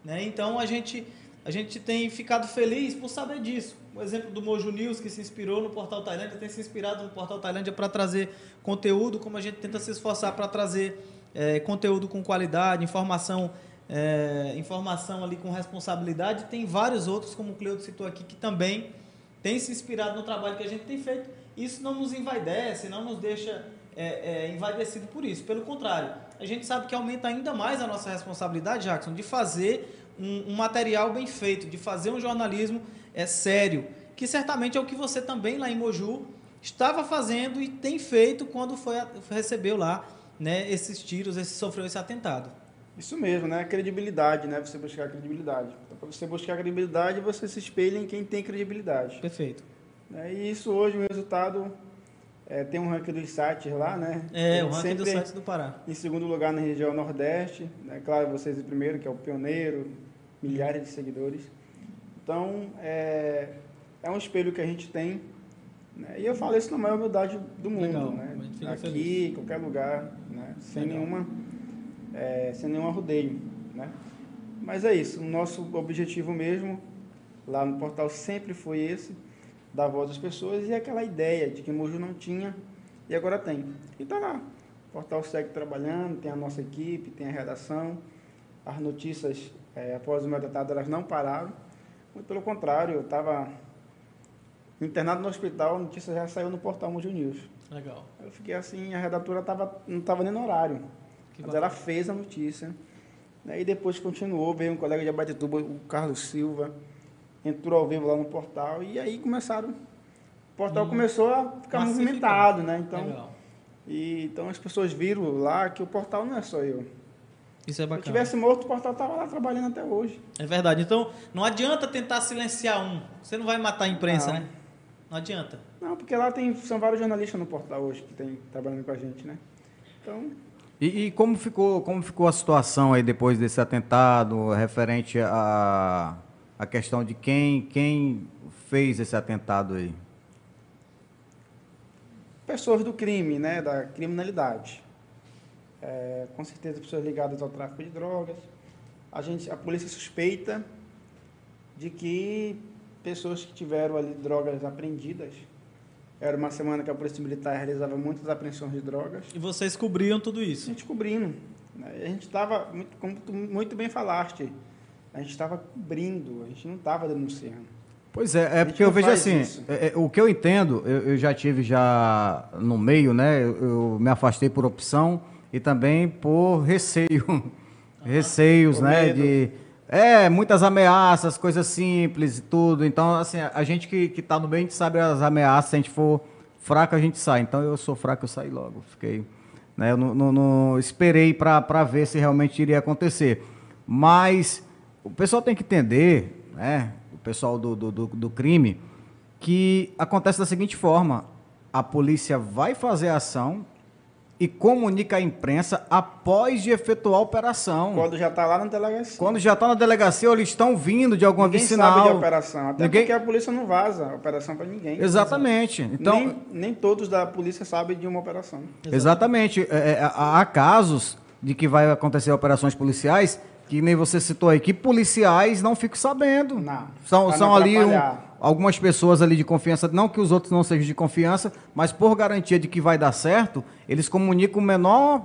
Né? Então a gente, a gente tem ficado feliz por saber disso o exemplo do Mojo News, que se inspirou no Portal Tailândia, tem se inspirado no Portal Tailândia para trazer conteúdo, como a gente tenta se esforçar para trazer é, conteúdo com qualidade, informação, é, informação ali com responsabilidade. Tem vários outros, como o Cleudo citou aqui, que também tem se inspirado no trabalho que a gente tem feito. Isso não nos envaidece, não nos deixa é, é, envaidecido por isso. Pelo contrário, a gente sabe que aumenta ainda mais a nossa responsabilidade, Jackson, de fazer um, um material bem feito, de fazer um jornalismo é sério, que certamente é o que você também lá em Moju estava fazendo e tem feito quando foi recebeu lá né, esses tiros, esse sofreu esse atentado. Isso mesmo, né? Credibilidade, né? Você buscar credibilidade. Então, para você buscar credibilidade, você se espelha em quem tem credibilidade. Perfeito. Né? E isso hoje, o resultado, é, tem um ranking dos sites lá, né? É, Tem o ranking dos sites do Pará. Em segundo lugar na região Nordeste, né? Claro, vocês em primeiro, que é o pioneiro, milhares de seguidores. Então, é, é um espelho que a gente tem. Né? E eu falo isso na maior humildade do mundo, Legal, né? Aqui, em qualquer lugar, né? Sem Legal. nenhuma, é, sem nenhum arrudeio, né? Mas é isso, o nosso objetivo mesmo lá no portal sempre foi esse, dar voz às pessoas e aquela ideia de que Moju não tinha e agora tem. E tá lá. O portal segue trabalhando, tem a nossa equipe, tem a redação. As notícias, eh, após o meu atentado, elas não pararam. Muito pelo contrário, eu estava internado no hospital, a notícia já saiu no portal Moju News. Legal. Eu fiquei assim, a redatora tava, não estava nem no horário. Que mas bacana. ela fez a notícia. Aí depois continuou, veio um colega de Abatetuba, o Carlos Silva, entrou ao vivo lá no portal e aí começaram. O portal Hum. começou a ficar movimentado, né? Então, Legal. e, então as pessoas viram lá que o portal não é só eu. Isso é Se eu bacana. tivesse morto, o portal estava lá trabalhando até hoje. É verdade. Então, não adianta tentar silenciar um. Você não vai matar a imprensa, Não. né? Não adianta. Não, porque lá tem, são vários jornalistas no portal hoje que tem trabalhando com a gente, né? Então, E, e como, ficou, como ficou a situação aí depois desse atentado, referente à a, questão de quem, quem fez esse atentado aí? pessoas do crime, né, da criminalidade. É, com certeza pessoas ligadas ao tráfico de drogas. A gente, a polícia suspeita de que pessoas que tiveram ali drogas apreendidas. Era uma semana que a polícia militar realizava muitas apreensões de drogas. E vocês cobriam tudo A isso. gente cobrindo. né? A gente estava, muito, como tu muito bem falaste, a gente estava cobrindo, a gente não estava denunciando. Pois é, é porque eu vejo assim, é, é, o que eu entendo, eu, eu já tive já no meio, né? Eu, eu me afastei por opção e também por receio, [LAUGHS] receios, Por né? medo. De é muitas ameaças, coisas simples e tudo. Então, assim, a gente que que está no meio, a gente sabe as ameaças. Se a gente for fraco, a gente sai. Então, eu sou fraco, eu saí logo. Fiquei, né? Eu não, não- não esperei para ver se realmente iria acontecer. Mas o pessoal tem que entender, né? O pessoal do, do, do, do crime, que acontece da seguinte forma: a polícia vai fazer a ação e comunica à imprensa após de efetuar a operação. Quando já está lá na delegacia. Quando já está na delegacia ou eles estão vindo de alguma ninguém vicinal. sabe de operação. Até Ninguém- porque a polícia não vaza a operação para ninguém. Exatamente. Então, nem, nem todos da polícia sabem de uma operação. Exatamente. É, é, há casos de que vai acontecer operações policiais que nem você citou aí, que policiais não ficam sabendo. Não, São, são não ali um-. Algumas pessoas ali de confiança, não que os outros não sejam de confiança, mas por garantia de que vai dar certo, eles comunicam o menor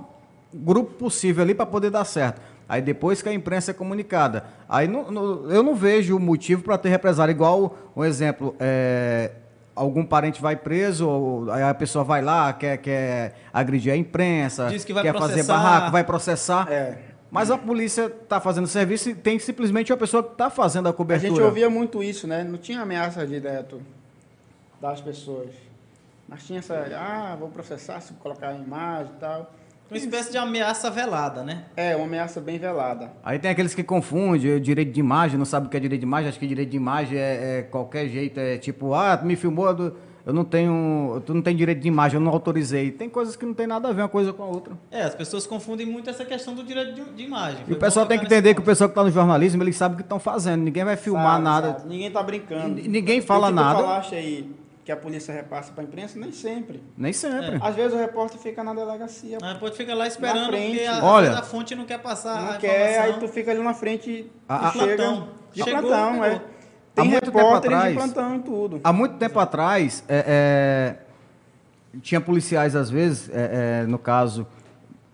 grupo possível ali para poder dar certo. Aí depois que a imprensa é comunicada. Aí não- não- eu não vejo motivo para ter represália. Igual, um exemplo, é, algum parente vai preso, ou aí a pessoa vai lá, quer, quer agredir a imprensa, Diz que vai quer fazer processar. barraco, vai processar. É. Mas a polícia está fazendo serviço e tem simplesmente uma pessoa que está fazendo a A cobertura. gente ouvia muito isso, né? Não tinha ameaça direto das pessoas. Mas tinha essa, ah, vou processar se colocar a imagem e tal. Uma espécie de ameaça velada, né? É, uma ameaça bem velada. Aí tem aqueles que confundem o direito de imagem, não sabe o que é direito de imagem, acho que direito de imagem é, é qualquer jeito, é tipo, ah, tu me filmou, do- eu não tenho, tu não tem direito de imagem, eu não autorizei. Tem coisas que não tem nada a ver uma coisa com a outra. É, as pessoas confundem muito essa questão do direito de, de imagem. E Foi o pessoal tem que entender que o pessoal que está no jornalismo, eles sabem o que estão fazendo, ninguém vai filmar Sabe, nada. sabe? Ninguém tá brincando. E ninguém fala O que nada. Tu falaste aí que a polícia repassa para a imprensa, nem sempre. Nem sempre. Às vezes o repórter fica na delegacia, Ah, pode ficar lá esperando, porque a, Olha. a fonte não quer passar não a quer, aí tu fica ali na frente A- e chega de Chegou, plantão, é. Pegou. Há Tem muito tempo repórteres de atrás- plantão tudo. Há muito tempo atrás, é, é, tinha policiais, às vezes, é, é, no caso,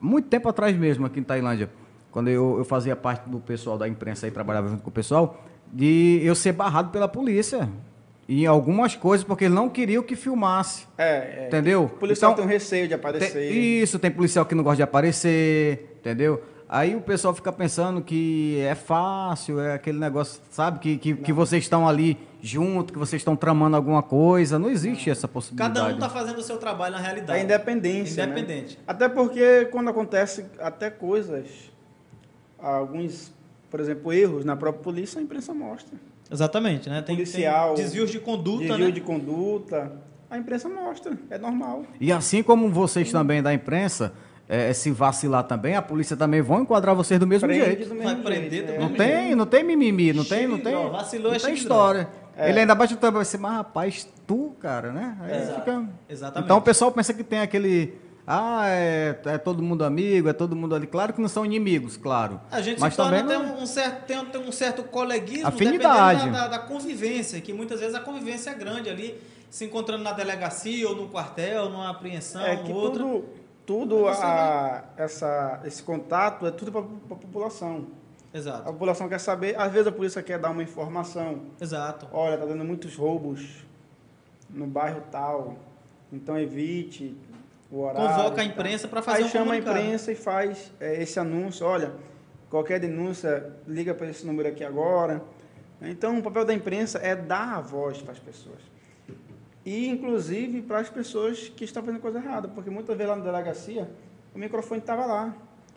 muito tempo atrás mesmo, aqui em Tailândia, quando eu, eu fazia parte do pessoal da imprensa e trabalhava junto com o pessoal, de eu ser barrado pela polícia. Em algumas coisas, porque ele não queria que filmasse. É, é. Entendeu? O policial Então, tem um receio de Tem- aparecer. isso, tem policial que não gosta de aparecer, entendeu? Aí o pessoal fica pensando que é fácil, é aquele negócio, sabe? Que, que, que vocês estão ali junto, que vocês estão tramando alguma coisa. Não existe essa possibilidade. Cada um está fazendo o seu trabalho na realidade. É independência. né? Independente. Até porque quando acontece até coisas, alguns, por exemplo, erros na própria polícia, a imprensa mostra. Exatamente, né? Tem, Policial, tem desvios de conduta, Desvio né? de conduta, a imprensa mostra, é normal. E assim como vocês também da imprensa, é, se vacilar também, a polícia também vão enquadrar vocês do mesmo Prende jeito. do Vai mesmo prender jeito, do é. Não mesmo tem, não tem mimimi, não tem, não tem. Xilindró, vacilou é não tem história. É. Ele ainda bate o e assim, mas rapaz, tu, cara, né? Aí Exato. fica... Exatamente. Então o pessoal pensa que tem aquele. Ah, é, é todo mundo amigo, é todo mundo ali. Claro que não são inimigos, claro. A gente Mas se torna também até não- um, certo, tem, um- tem um certo coleguismo Afinidade. dependendo da, da, da convivência, que muitas vezes a convivência é grande ali, se encontrando na delegacia ou no quartel, numa apreensão, É que no outro. tudo, tudo você a, essa, esse contato é tudo para a população. A Exato, população quer saber, às vezes a polícia quer dar uma informação. exato. Olha, tá dando muitos roubos no bairro tal, então evite o horário. Convoca a imprensa para fazer Aí um chama a comunicado. imprensa e faz é, esse anúncio, olha, qualquer denúncia, liga para esse número aqui agora. Então, o papel da imprensa é dar a voz para as pessoas. E, inclusive, para as pessoas que estão fazendo coisa errada, porque muitas vezes lá na delegacia, o microfone estava lá,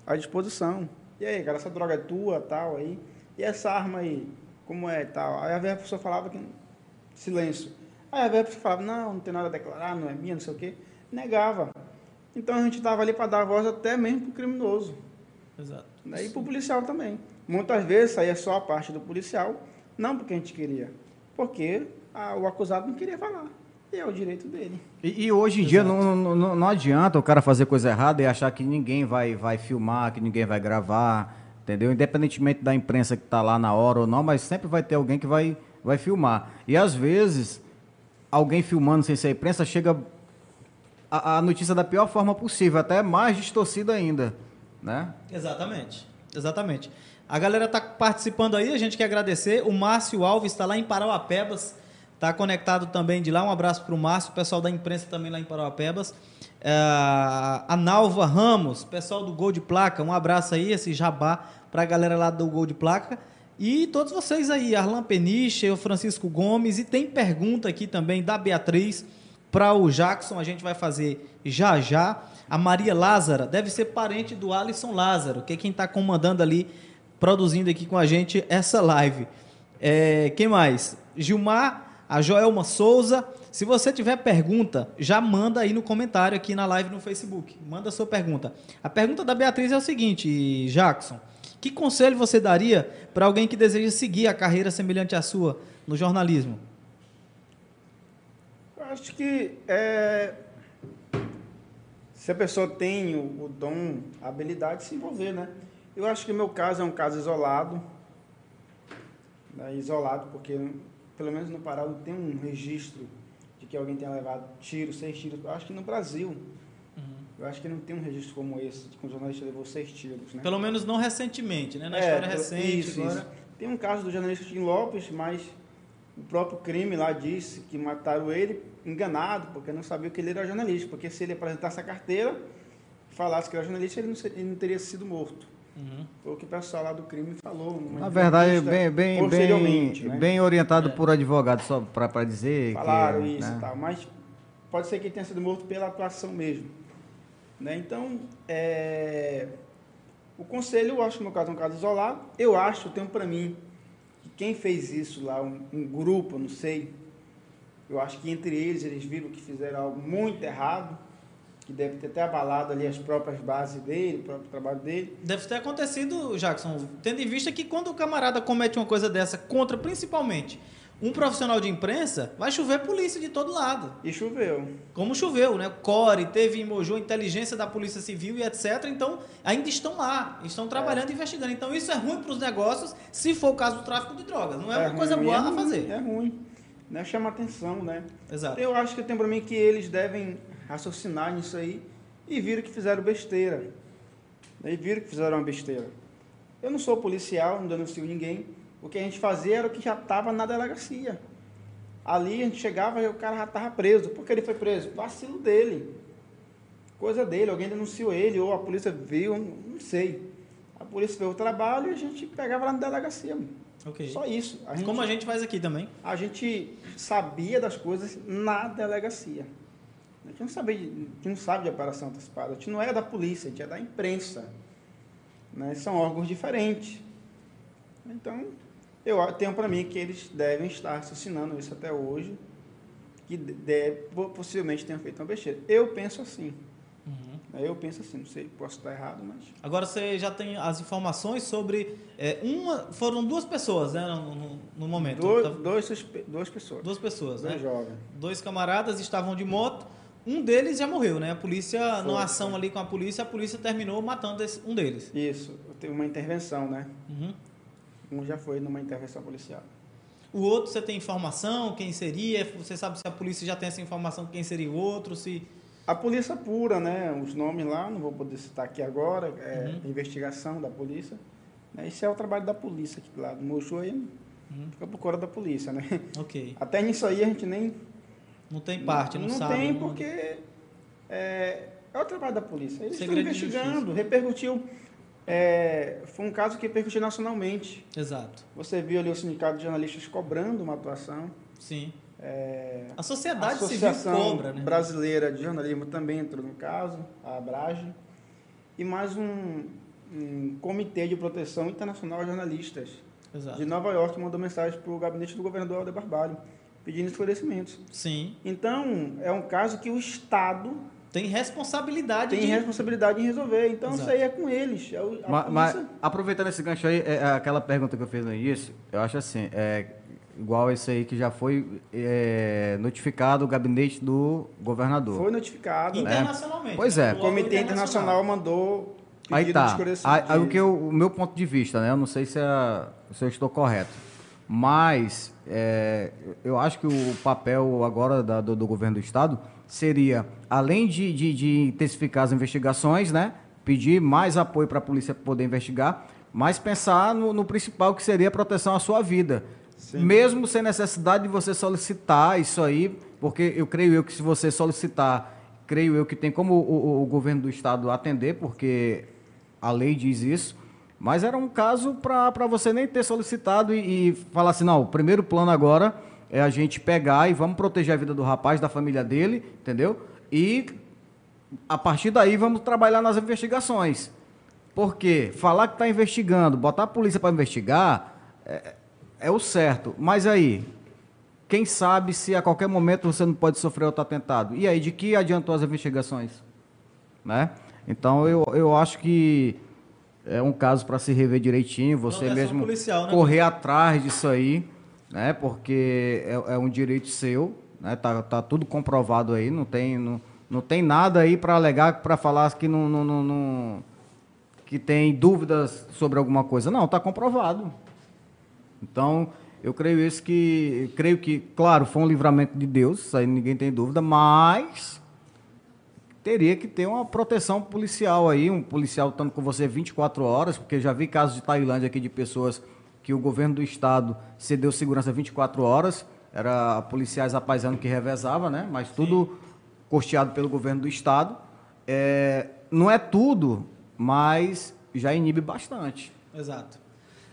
à disposição. E aí, cara, essa droga é tua, tal, aí. E essa arma aí, como é, tal. Aí, a pessoa falava que... Silêncio. Aí, a pessoa falava, não, não tem nada a declarar, não é minha, não sei o quê. Negava. Então, a gente estava ali para dar voz até mesmo para o criminoso. Exato. Né? E para o policial também. Muitas vezes saía só a parte do policial, não porque a gente queria, porque a- o acusado não queria falar. E é o direito dele. E, e hoje em dia não, não, não- adianta o cara fazer coisa errada e achar que ninguém vai, vai filmar, que ninguém vai gravar, entendeu? Independentemente da imprensa que está lá na hora ou não, mas sempre vai ter alguém que vai, vai filmar. E às vezes, alguém filmando sem ser a imprensa chega a, a notícia da pior forma possível, até mais distorcida ainda, né? Exatamente. Exatamente. A galera tá participando aí, a gente quer agradecer. O Márcio Alves está lá em Parauapebas, tá conectado também de lá. Um abraço para o Márcio, pessoal da imprensa também lá em Parauapebas. É, a Nalva Ramos, pessoal do Gol de Placa, um abraço aí, esse jabá para a galera lá do Gol de Placa. E todos vocês aí, Arlan Peniche, o Francisco Gomes, e tem pergunta aqui também da Beatriz para o Jackson, a gente vai fazer já já. A Maria Lázara deve ser parente do Alisson Lázaro, que é quem está comandando ali, produzindo aqui com a gente essa live. É, quem mais? Gilmar, a Joelma Souza. Se você tiver pergunta, já manda aí no comentário aqui na live no Facebook. Manda a sua pergunta. A pergunta da Beatriz é o seguinte, Jackson. Que conselho você daria para alguém que deseja seguir a carreira semelhante à sua no jornalismo? Eu acho que é, se a pessoa tem o, o dom, a habilidade de se envolver, né? Eu acho que o meu caso é um caso isolado, né? isolado, porque pelo menos no Pará não tem um registro de que alguém tenha levado tiro, seis tiros. Eu acho que no Brasil, eu acho que não tem um registro como esse, de que um jornalista levou seis tiros, né? Pelo menos não recentemente, né? Na É, história recente. isso, agora. isso. Tem um caso do jornalista Tim Lopes, mas o próprio crime lá disse que mataram ele enganado, porque não sabia que ele era jornalista. Porque se ele apresentasse a carteira, falasse que era jornalista, ele não, ser- ele não teria sido morto. Uhum. Foi o que o pessoal lá do crime falou. Na verdade, bem, bem, bem, né? bem orientado por advogado, só para dizer Falaram que... isso né? e tal, mas pode ser que ele tenha sido morto pela atuação mesmo. Né? Então, é, o conselho, eu acho que no meu caso é um caso isolado. Eu acho, eu tenho para mim, que quem fez isso lá, um, um grupo, não sei, eu acho que entre eles, eles viram que fizeram algo muito errado, que deve ter até abalado ali as próprias bases dele, o próprio trabalho dele. Deve ter acontecido, Jackson, tendo em vista que quando o camarada comete uma coisa dessa contra, principalmente, um profissional de imprensa, vai chover polícia de todo lado. E choveu. Como choveu, né? Core, teve em Moju, inteligência da Polícia Civil e etc. Então, ainda estão lá, estão trabalhando e investigando. Então, isso é ruim para os negócios, se for o caso do tráfico de drogas. Não é, uma ruim, coisa boa é a ruim, fazer. É ruim. Né? Chama atenção, né? Exato. Eu acho que tem para mim que eles devem raciocinar nisso aí e viram que fizeram besteira. E viram que fizeram uma besteira. Eu não sou policial, não denuncio ninguém. O que a gente fazia era o que já estava na delegacia. Ali a gente chegava e o cara já estava preso. Por que ele foi preso? Vacilo dele. Coisa dele, alguém denunciou ele, ou a polícia viu, não sei. A polícia fez o trabalho e a gente pegava lá na delegacia. mano. Ok. Só isso. A gente, Como a gente faz aqui também. a gente sabia das coisas na delegacia. A gente não, sabia, gente não sabe de operação antecipada. A gente não é da polícia, a gente é da imprensa. Né? São órgãos diferentes. Então, eu tenho para mim que eles devem estar assassinando isso até hoje, que deve, possivelmente tenham feito uma besteira. Eu penso assim. Uhum. Eu penso assim, não sei, posso estar errado, mas. Agora você já tem as informações sobre. É, uma, foram duas pessoas, né, no, no, no momento. Dois, tá... dois, duas pessoas. Duas pessoas, dois né? jovens. Dois camaradas estavam de moto. Um deles já morreu, né? A polícia, Foi, numa ação foi. ali com a polícia, a polícia terminou matando esse, um deles. Isso, teve uma intervenção, né? Uhum. Um já foi numa intervenção policial. O outro, você tem informação, quem seria? Você sabe se a polícia já tem essa informação, quem seria o outro? Se a polícia pura, né? Os nomes lá, não vou poder citar aqui agora, é uhum. investigação da polícia. Né? Esse é o trabalho da polícia aqui do lado. Mostrou aí, uhum. fica por cora da polícia, né? Ok. Até nisso aí a gente nem. Não tem parte, não, não sabe. Não tem, porque é, é, o trabalho da polícia. Eles Segredo estão investigando, repercutiu. É, foi um caso que repercutiu nacionalmente. Exato. Você viu ali o sindicato de jornalistas cobrando uma atuação. Sim. É, a sociedade a civil cobra, né? Brasileira de Jornalismo também entrou no caso, a Abrage, e mais um, um Comitê de Proteção Internacional de Jornalistas Exato. de Nova York mandou mensagem para o gabinete do governador Alder Barbalho, pedindo esclarecimentos. Sim. Então, é um caso que o Estado tem responsabilidade tem de... responsabilidade em resolver. Então, Exato. isso aí é com eles. É o, mas, mas, aproveitando esse gancho aí, é, aquela pergunta que eu fiz no início, eu acho assim, é, igual esse aí que já foi é, notificado o gabinete do governador. Foi notificado. Internacionalmente. Pois é. O Comitê Internacional mandou Aí tá. Aí, aí, o que eu, o meu ponto de vista, né? Eu não sei se, é, se eu estou correto, mas é, eu acho que o papel agora da, do, do, governo do estado seria, além de, de, de intensificar as investigações, né? Pedir mais apoio para a polícia poder investigar, mas pensar no, no principal que seria a proteção à sua vida. Sim. Mesmo sem necessidade de você solicitar isso aí, porque eu creio eu que se você solicitar, creio eu que tem como o, o, o governo do estado atender, porque a lei diz isso. Mas era um caso para você nem ter solicitado e, e falar assim, não, o primeiro plano agora é a gente pegar e vamos proteger a vida do rapaz, da família dele, entendeu? E a partir daí vamos trabalhar nas investigações. Porque falar que está investigando, botar a polícia para investigar, é, é o certo. Mas aí, quem sabe se a qualquer momento você não pode sofrer outro atentado? E aí, de que adiantou as investigações? Né? Então, eu, eu acho que é um caso para se rever direitinho, você é mesmo policial, né? correr atrás disso aí, né? porque é, é um direito seu, né? tá, tá tudo comprovado aí, não tem, não, não tem nada aí para alegar, para falar que não, não, não, não, que tem dúvidas sobre alguma coisa. Não, está comprovado. Então, eu creio isso que, creio que, claro, foi um livramento de Deus, isso aí ninguém tem dúvida, mas teria que ter uma proteção policial aí, um policial estando com você 24 horas, porque já vi casos de Tailândia aqui de pessoas que o governo do estado cedeu segurança 24 horas, era policiais apaisando que revezava, né? Mas tudo Sim. custeado pelo governo do estado. É, não é tudo, mas já inibe bastante. Exato.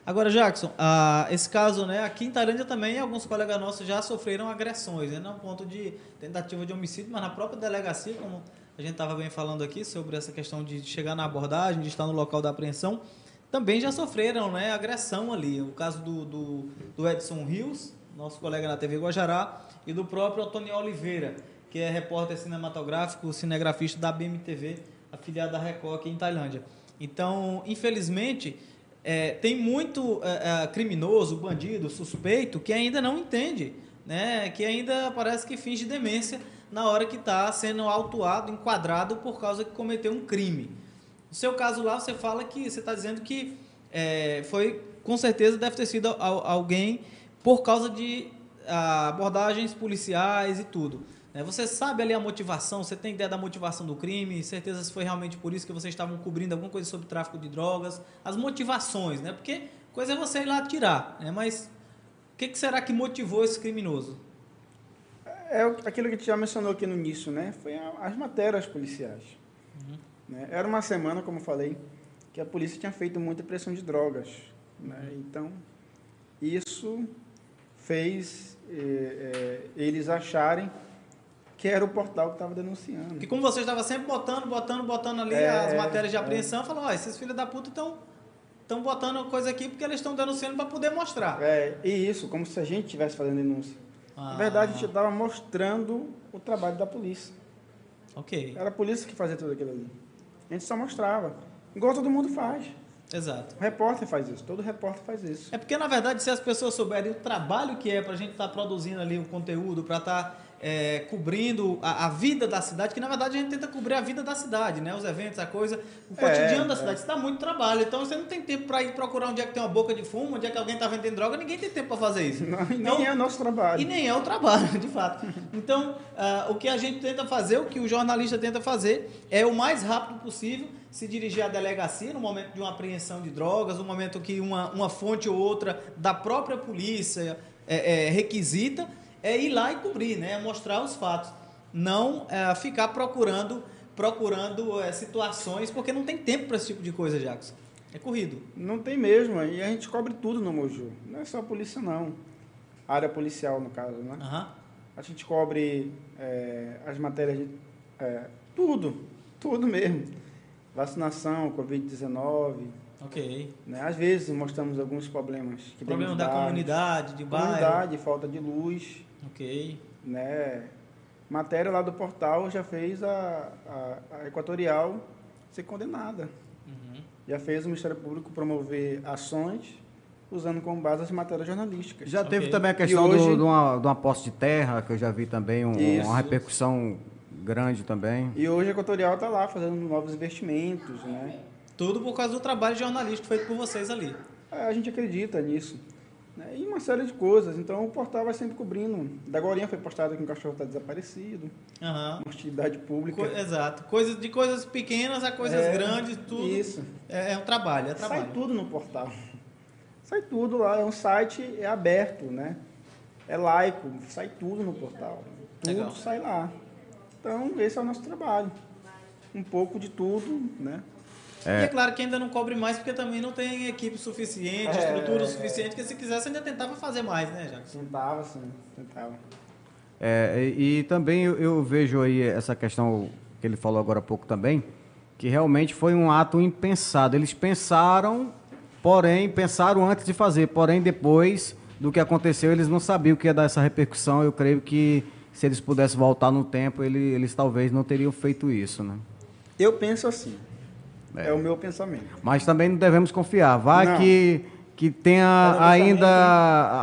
Agora, Jackson, ah, esse caso, né, aqui em Tailândia também alguns colegas nossos já sofreram agressões, né, não ponto de tentativa de homicídio, mas na própria delegacia, como a gente estava bem falando aqui sobre essa questão de chegar na abordagem, de estar no local da apreensão, também já sofreram, né, agressão ali. O caso do, do, do Edson Rios, nosso colega na TV Guajará, e do próprio Antônio Oliveira, que é repórter cinematográfico, cinegrafista da BMTV, afiliado da Record aqui em Tailândia. Então, infelizmente é, tem muito é, é, criminoso, bandido, suspeito que ainda não entende, né? que ainda parece que finge demência na hora que está sendo autuado, enquadrado por causa que cometeu um crime. No seu caso lá, você fala que você está dizendo que é, foi, com certeza, deve ter sido alguém por causa de ah, abordagens policiais e tudo. Né? Você sabe ali a motivação, você tem ideia da motivação do crime, certeza se foi realmente por isso que vocês estavam cobrindo alguma coisa sobre tráfico de drogas, as motivações, né? Porque coisa é você ir lá atirar, né? Mas o que será que motivou esse criminoso? É aquilo que a gente já mencionou aqui no início, né? Foi as matérias policiais. Uhum. Né? Era uma semana, como eu falei, que a polícia tinha feito muita pressão de drogas. Né? Então, isso fez eh, eh, eles acharem que era o portal que estava denunciando. Que como você estava sempre botando, botando, botando ali é, as matérias de apreensão, é. falou, ó, esses filhos da puta estão estão botando coisa aqui porque eles estão denunciando para poder mostrar. É, e isso, como se a gente estivesse fazendo denúncia. Ah. Na verdade, a gente estava mostrando o trabalho da polícia. Ok, Era a polícia que fazia tudo aquilo ali. A gente só mostrava. Igual todo mundo faz. exato. O repórter faz isso. Todo repórter faz isso. É porque, na verdade, se as pessoas souberem o trabalho que é para a gente estar produzindo ali o conteúdo, para estar é, cobrindo a, a vida da cidade, que na verdade a gente tenta cobrir a vida da cidade, né? Os eventos, a coisa, o É, cotidiano da é. cidade. Isso dá muito trabalho. Então você não tem tempo para ir procurar onde é que tem uma boca de fumo, onde é que alguém está vendendo droga, ninguém tem tempo para fazer isso. [LAUGHS] Não, e Então, nem é o nosso trabalho. E nem é o trabalho, [LAUGHS] de fato. Então, ah, o que a gente tenta fazer, o que o jornalista tenta fazer, é o mais rápido possível se dirigir à delegacia no momento de uma apreensão de drogas, no momento que uma, uma fonte ou outra da própria polícia é, é, requisita, é ir lá e cobrir, né? mostrar os fatos. Não é, ficar procurando, procurando é, situações, porque não tem tempo para esse tipo de coisa, Jackson. É corrido. Não tem mesmo. E a gente cobre tudo no Moju. Não é só a polícia, não. A área policial, no caso, né? Aham. A gente cobre é, as matérias de. é, tudo. Tudo mesmo. Vacinação, Covid-19. Ok. Né? Às vezes mostramos alguns problemas. Que Problema da comunidade, de bairro. Comunidade, falta de luz. Ok. né? Matéria lá do portal já fez a, a, a Equatorial ser condenada. Uhum. Já fez o Ministério Público promover ações usando como base as matérias jornalísticas. Já teve Ok. também a questão hoje- do- de, uma, de uma posse de terra, que eu já vi também, um- uma repercussão grande também. E hoje a Equatorial está lá fazendo novos investimentos, né? Tudo por causa do trabalho jornalístico feito por vocês ali. É, A gente acredita nisso. Né? E uma série de coisas. Então o portal vai sempre cobrindo. Da Gorinha foi postado que um cachorro está desaparecido. Hostilidade pública. Co- exato. Coisas, de coisas pequenas a coisas É, grandes, tudo. Isso. É, é um trabalho, é trabalho. Sai tudo no portal. Sai tudo lá. É um site é aberto, né? É laico. Sai tudo no portal. Tudo Legal. sai lá. Então, esse é o nosso trabalho. Um pouco de tudo, né? E é claro que ainda não cobre mais, porque também não tem equipe suficiente, É, estrutura é. suficiente, que se quisesse ainda tentava fazer mais, né, Jackson? Tentava, sim. Tentava. É, e, e também eu, eu vejo aí essa questão que ele falou agora há pouco também, que realmente foi um ato impensado. Eles pensaram, porém, pensaram antes de fazer, porém, depois do que aconteceu, eles não sabiam que ia dar essa repercussão. Eu creio que se eles pudessem voltar no tempo, ele- eles talvez não teriam feito isso, né? Eu penso assim. É. É, o meu pensamento. Mas também não devemos confiar. Vai Não. que, que tenha ainda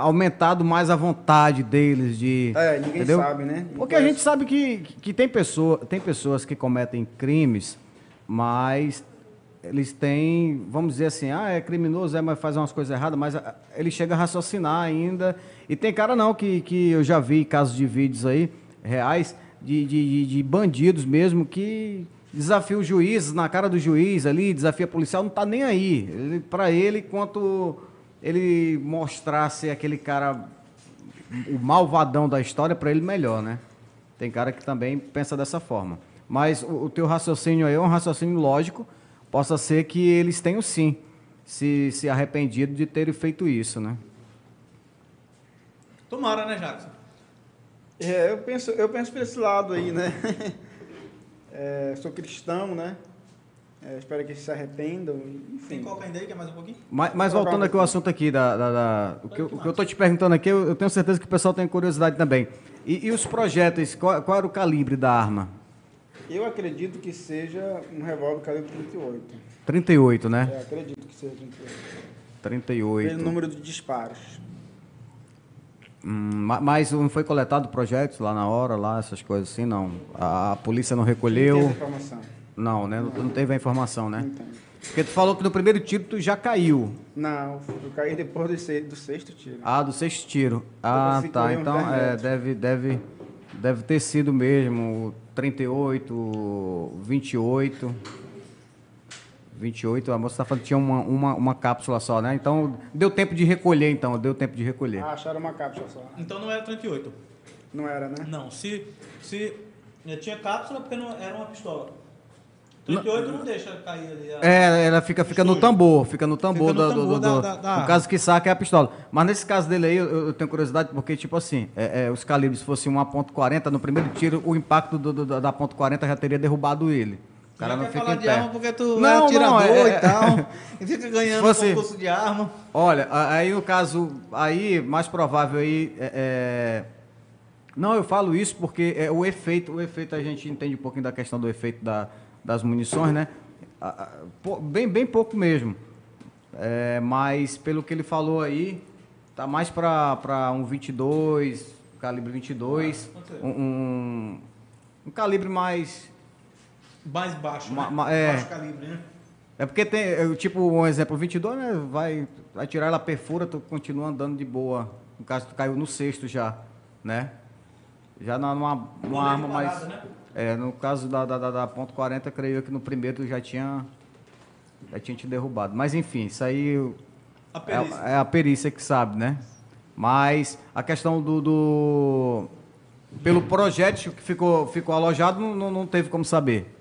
aumentado mais a vontade deles de. É, ninguém entendeu? sabe, né? Porque a gente sabe que, que tem, pessoa, tem pessoas que cometem crimes, mas eles têm, vamos dizer assim, ah, é criminoso, é, mas faz umas coisas erradas, mas ah, ele chega a raciocinar ainda. E tem cara não, que, que eu já vi casos de vídeos aí, reais, de, de- de bandidos mesmo, que desafia o juiz, na cara do juiz ali, desafia policial, não tá nem aí. Ele, pra ele, quanto ele mostrasse aquele cara o malvadão da história, para ele melhor, né? Tem cara que também pensa dessa forma. Mas o, o teu raciocínio aí é um raciocínio lógico. Possa ser que eles tenham sim se, se arrependido de terem feito isso, né? Tomara, né, Jackson? É, eu penso, eu penso por esse lado aí, né? [LAUGHS] É, sou cristão, né? É, espero que eles se arrependam, Tem enfim. coca ainda aí, quer mais um pouquinho? Mas, mas voltando aqui ao assunto aqui, da, da- da- o, que, o que eu estou te perguntando aqui, eu, eu tenho certeza que o pessoal tem curiosidade também. E, e os projéteis, qual, qual era o calibre da arma? Eu acredito que seja um revólver calibre 38. 38, né? É, acredito que seja 38. 38. Pelo número de disparos. Ma- mas não foi coletado projetos lá na hora, lá, essas coisas assim, não. A, polícia não Não recolheu. teve informação. Não, né? Não, não teve a informação, né? Não tem. Porque tu falou que no primeiro tiro tu já caiu. Não, eu caí depois do, se- do sexto tiro. Ah, do sexto tiro. Ah, Eu tá. Então, 10 é, deve, deve, deve ter sido mesmo 38, 28. 28, a moça tá falando que tinha uma, uma, uma cápsula só, né? Então, deu tempo de recolher, então. Deu tempo de recolher. Ah, acharam uma cápsula só. Então não era 38. Não era, né? Não, se, se eh, tinha cápsula, porque não era uma pistola. 38 não, deixa cair ali. a- É, ela fica, fica no tambor, fica no tambor, Fica no do, do- tambor do- da- do- da- da no caso que saca é a pistola. Mas nesse caso dele aí, eu, eu tenho curiosidade, porque, tipo assim, é, é, os calibres fossem uma ponto .40, no primeiro tiro, o impacto do, do- da ponto .40 já teria derrubado ele. Cara não, quer fica falar em de pé. arma porque tu Não, é não, atirador é- e tal. E [LAUGHS] fica ganhando Você- concurso de arma. Olha, aí no caso, aí mais provável aí é, é- não, eu falo isso porque é o efeito, o efeito a gente entende um pouquinho da questão do efeito da- das munições, né? Bem, bem pouco mesmo. É, mas pelo que ele falou aí, tá mais para um 22, calibre 22, um, um, um calibre mais Mais baixo, Ma- né? ma- é. Baixo calibre, né? É porque tem, tipo, um exemplo, 22, né? Vai, vai tirar ela perfura, tu continua andando de boa. No caso, tu caiu no sexto já, né? Já numa, numa arma mais. parado, né? É, no caso da, da, da, da ponto .40, creio eu que no primeiro tu já tinha. Já tinha te derrubado. Mas enfim, isso aí A é, é a perícia que sabe, né? Mas a questão do. do- pelo projétil que ficou, ficou alojado, não, não, não teve como saber.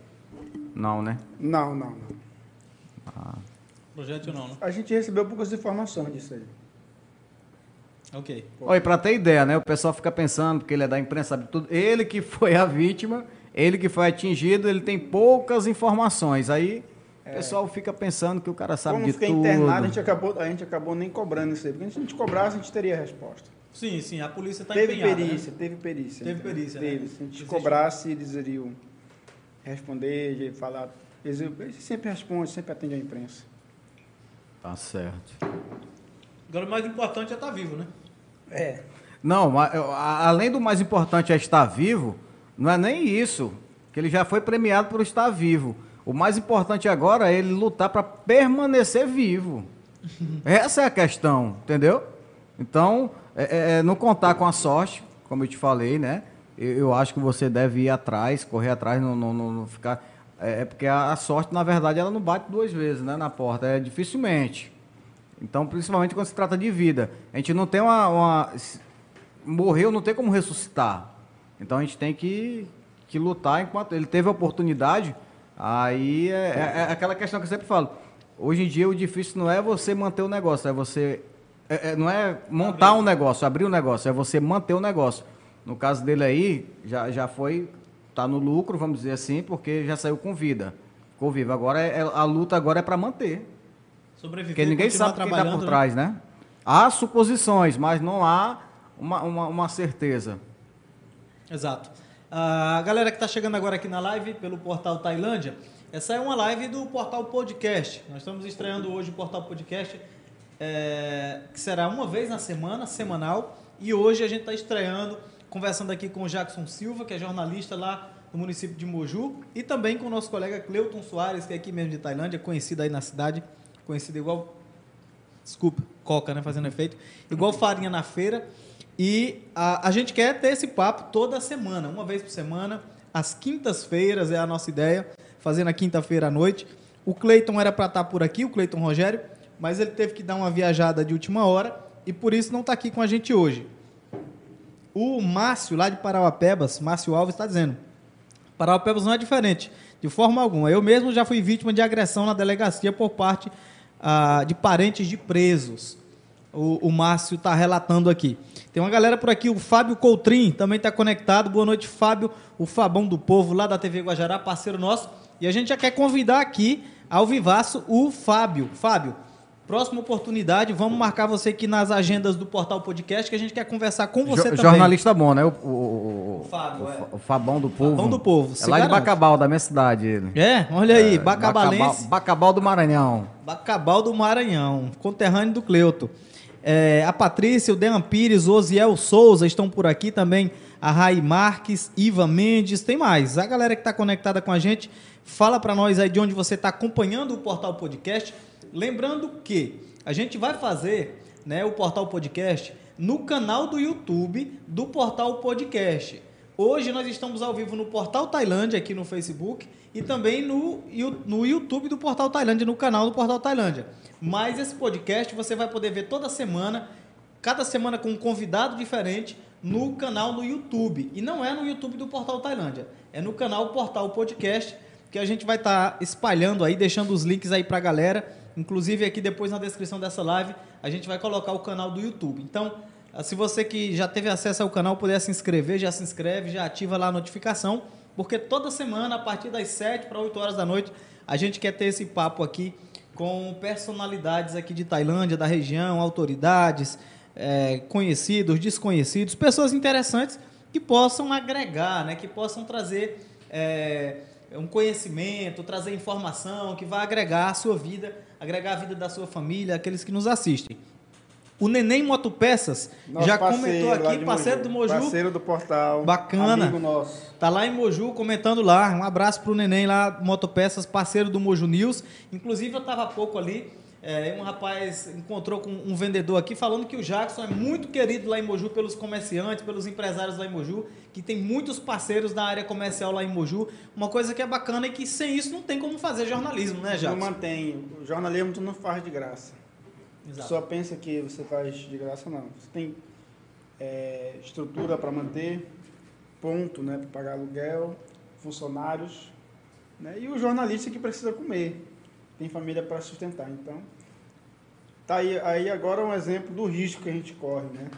Não, né? Não, não, não. Projétil não, né? A gente recebeu poucas informações disso aí. Ok. Olha, para ter ideia, né? O pessoal fica pensando, porque ele é da imprensa, sabe tudo. Ele que foi a vítima, ele que foi atingido, ele tem poucas informações. Aí o pessoal fica pensando que o cara sabe Como de tudo. internado, a gente, acabou, a gente acabou nem cobrando isso aí. Porque se a gente cobrasse, a gente teria a resposta. Sim, sim, a polícia está teve empenhada. né? perícia, teve perícia. Teve perícia, né? Teve. Se a gente Existe- cobrasse, eles iriam responder, de falar. Eles, eles sempre respondem, sempre atendem a imprensa. Tá certo. Agora o mais importante é estar vivo, né? É. Não, além do mais importante é estar vivo, não é nem isso, que ele já foi premiado por estar vivo. O mais importante agora é ele lutar para permanecer vivo. [LAUGHS] Essa é a questão, entendeu? Então, é, é, é não contar com a sorte, como eu te falei, né? Eu, eu acho que você deve ir atrás, correr atrás, não, não, não- não ficar. É, é porque a, a sorte, na verdade, ela não bate duas vezes, né? Na porta, é dificilmente. Então, principalmente quando se trata de vida. A gente não tem uma. uma- morreu, não tem como ressuscitar. Então a gente tem que, que lutar enquanto. Ele teve a oportunidade. Aí é, é- é aquela questão que eu sempre falo. Hoje em dia o difícil não é você manter o negócio, é você. é- é- não é montar um negócio, abrir um negócio, é você manter o negócio. No caso dele aí, já, já foi. Tá no lucro, vamos dizer assim, porque já saiu com vida. Ficou vivo. Agora é- é- a luta agora é para manter. Sobreviver, Porque ninguém sabe quem está por né? trás, né? Há suposições, mas não há uma, uma, uma certeza. Exato. A galera que está chegando agora aqui na live pelo portal Tailândia, essa é uma live do portal Podcast. Nós estamos estreando hoje o portal Podcast, é, que será uma vez na semana, semanal. E hoje a gente está estreando, conversando aqui com o Jackson Silva, que é jornalista lá no município de Moju, e também com o nosso colega Cleuton Soares, que é aqui mesmo de Tailândia, conhecido aí na cidade, conhecido igual desculpa, coca, né, fazendo efeito, igual farinha na feira. E a, a gente quer ter esse papo toda semana, uma vez por semana, às quintas-feiras é a nossa ideia, fazendo na quinta-feira à noite. O Cleiton era para estar por aqui, o Cleiton Rogério, mas ele teve que dar uma viajada de última hora e por isso não está aqui com a gente hoje. O Márcio, lá de Parauapebas, Márcio Alves, está dizendo: Parauapebas não é diferente, de forma alguma. Eu mesmo já fui vítima de agressão na delegacia por parte ah, de parentes de presos. O, o Márcio está relatando aqui. Tem uma galera por aqui, o Fábio Coutrin também está conectado. Boa noite, Fábio, o Fabão do Povo, lá da TV Guajará, parceiro nosso. E a gente já quer convidar aqui, ao vivaço, o Fábio. Fábio, próxima oportunidade, vamos marcar você aqui nas agendas do Portal Podcast, que a gente quer conversar com você Jo- também. jornalista bom, né? O, o, o, O Fábio, o, é. O Fabão do Povo. Fabão do Povo, É lá de garante. Bacabal, da minha cidade. Ele. É, olha aí, É, Bacabalense. Bacabal, Bacabal do Maranhão. Bacabal do Maranhão, conterrâneo do Cleuto. É, a Patrícia, o Dean Pires, o Osiel Souza estão por aqui também. A Rai Marques, Iva Mendes, tem mais. A galera que está conectada com a gente, fala para nós aí de onde você está acompanhando o Portal Podcast. Lembrando que a gente vai fazer né, o Portal Podcast no canal do YouTube do Portal Podcast. Hoje nós estamos ao vivo no Portal Tailândia, aqui no Facebook, e também no, no YouTube do Portal Tailândia, no canal do Portal Tailândia. Mas esse podcast você vai poder ver toda semana, cada semana com um convidado diferente, no canal no YouTube. E não é no YouTube do Portal Tailândia, é no canal Portal Podcast, que a gente vai estar espalhando aí, deixando os links aí pra galera. Inclusive aqui depois na descrição dessa live, a gente vai colocar o canal do YouTube. Então, ah, se você que já teve acesso ao canal puder se inscrever, já se inscreve, já ativa lá a notificação. porque toda semana, a partir das 7 para 8 horas da noite, a gente quer ter esse papo aqui com personalidades aqui de Tailândia, da região, autoridades, é, conhecidos, desconhecidos, pessoas interessantes que possam agregar, né, que possam trazer é, um conhecimento, trazer informação que vai agregar a sua vida, agregar a vida da sua família, aqueles que nos assistem. O Neném Motopeças já comentou aqui, parceiro do Moju. Parceiro do portal. Bacana. Amigo nosso. Tá lá em Moju comentando lá. Um abraço pro Neném lá, Motopeças, parceiro do Moju News. Inclusive, eu tava há pouco ali. É, um rapaz encontrou com um vendedor aqui falando que o Jackson é muito querido lá em Moju pelos comerciantes, pelos empresários lá em Moju, que tem muitos parceiros da área comercial lá em Moju. Uma coisa que é bacana é que sem isso não tem como fazer jornalismo, né, Não Jackson? mantém. O jornalismo tu não faz de graça. Exato. pessoa pensa que você faz de graça, não. Você tem é, estrutura para manter, ponto, né? Para pagar aluguel, funcionários, né? E o jornalista que precisa comer. Tem família para sustentar. Então, tá aí, aí agora um exemplo do risco que a gente corre, né?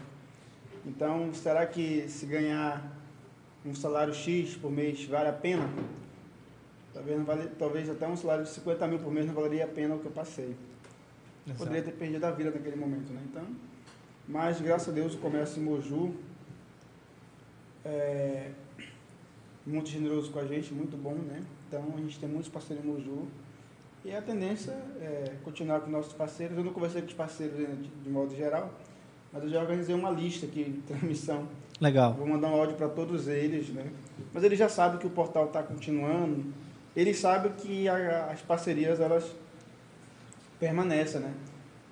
Então, será que se ganhar um salário X por mês vale a pena? Talvez, não vale, talvez até um salário de 50 mil por mês não valeria a pena o que eu passei. Exato. Poderia ter perdido a vida naquele momento, né? Então, mas graças a Deus o comércio em Moju é muito generoso com a gente, muito bom, né? Então a gente tem muitos parceiros em Moju e a tendência é continuar com nossos parceiros. Eu não conversei com os parceiros ainda de, de modo geral, mas eu já organizei uma lista aqui de transmissão. Legal. Vou mandar um áudio para todos eles, né? Mas eles já sabem que o portal está continuando. Eles sabem que a- as parcerias elas permanecem, né?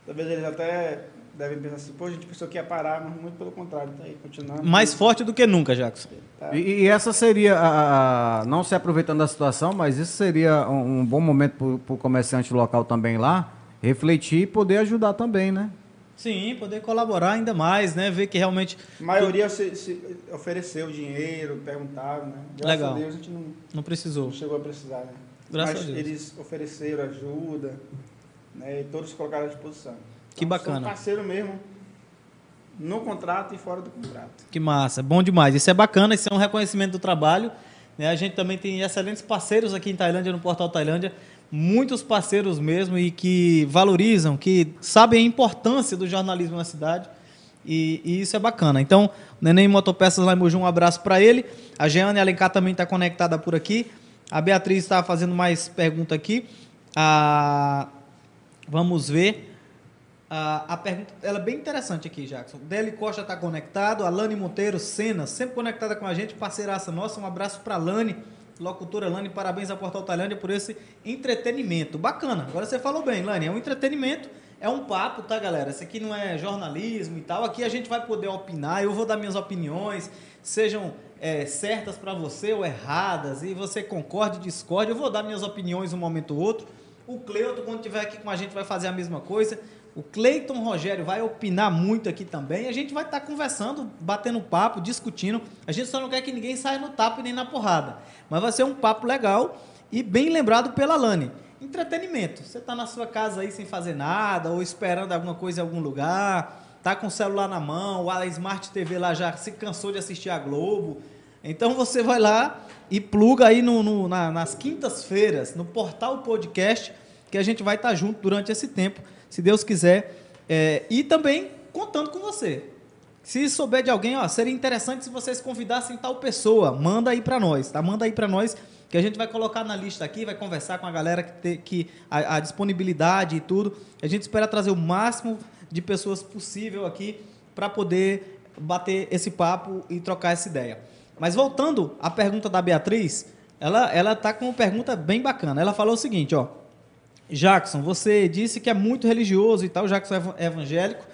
Talvez eles até devem pensar assim, pô, a gente pensou que ia parar, mas muito pelo contrário, tá aí continuando. Mais forte do que nunca, Jackson. Tá. E, e essa seria, a, a- não se aproveitando da situação, mas isso seria um, um bom momento para o comerciante local também lá refletir e poder ajudar também, né? Sim, poder colaborar ainda mais, né? Ver que realmente A maioria se, se ofereceu dinheiro, perguntaram, né? Graças Legal. a Deus a gente não, não precisou. não chegou a precisar, né? Graças Mas a Deus. eles ofereceram ajuda, né? E todos se colocaram à disposição. Que Então, bacana. São parceiro mesmo, no contrato e fora do contrato. Que massa, bom demais. Isso é bacana, isso é um reconhecimento do trabalho. né? A gente também tem excelentes parceiros aqui em Tailândia, no Portal Tailândia, muitos parceiros mesmo e que valorizam, que sabem a importância do jornalismo na cidade. E, e isso é bacana. Então, o Neném Motopeças lá em um abraço para ele. A Jeane Alencar também está conectada por aqui. A Beatriz está fazendo mais pergunta aqui. A... Vamos ver. A, a pergunta ela é bem interessante aqui, Jackson. Deli Costa está conectado, a Lani Monteiro, Sena, sempre conectada com a gente, parceiraça nossa. Um abraço para Lani, locutora Lani, parabéns ao Portal Tailândia por esse entretenimento. Bacana, agora você falou bem, Lani, é um entretenimento, é um papo, tá, galera? Isso aqui não é jornalismo e tal. Aqui a gente vai poder opinar, eu vou dar minhas opiniões, sejam é, certas para você ou erradas, e você concorde, discorde. Eu vou dar minhas opiniões um momento ou outro. O Cleuto, quando estiver aqui com a gente, vai fazer a mesma coisa. O Cleiton Rogério vai opinar muito aqui também. A gente vai estar conversando, batendo papo, discutindo. A gente só não quer que ninguém saia no tapa nem na porrada. Mas vai ser um papo legal e bem lembrado pela Lani. Entretenimento. Você está na sua casa aí sem fazer nada, ou esperando alguma coisa em algum lugar, tá com o celular na mão, a Smart TV lá já se cansou de assistir a Globo. Então você vai lá e pluga aí no, no- na- nas quintas-feiras, no portal podcast, que a gente vai estar junto durante esse tempo, se Deus quiser. É, e também contando com você. Se souber de alguém, ó, seria interessante se vocês convidassem tal pessoa. Manda aí para nós, tá? Manda aí para nós que a gente vai colocar na lista aqui, vai conversar com a galera que tem que a, a disponibilidade e tudo. A gente espera trazer o máximo de pessoas possível aqui para poder bater esse papo e trocar essa ideia. Mas voltando à pergunta da Beatriz, ela ela tá com uma pergunta bem bacana. Ela falou o seguinte, ó: Jackson, você disse que é muito religioso e tal, Jackson é é evangélico.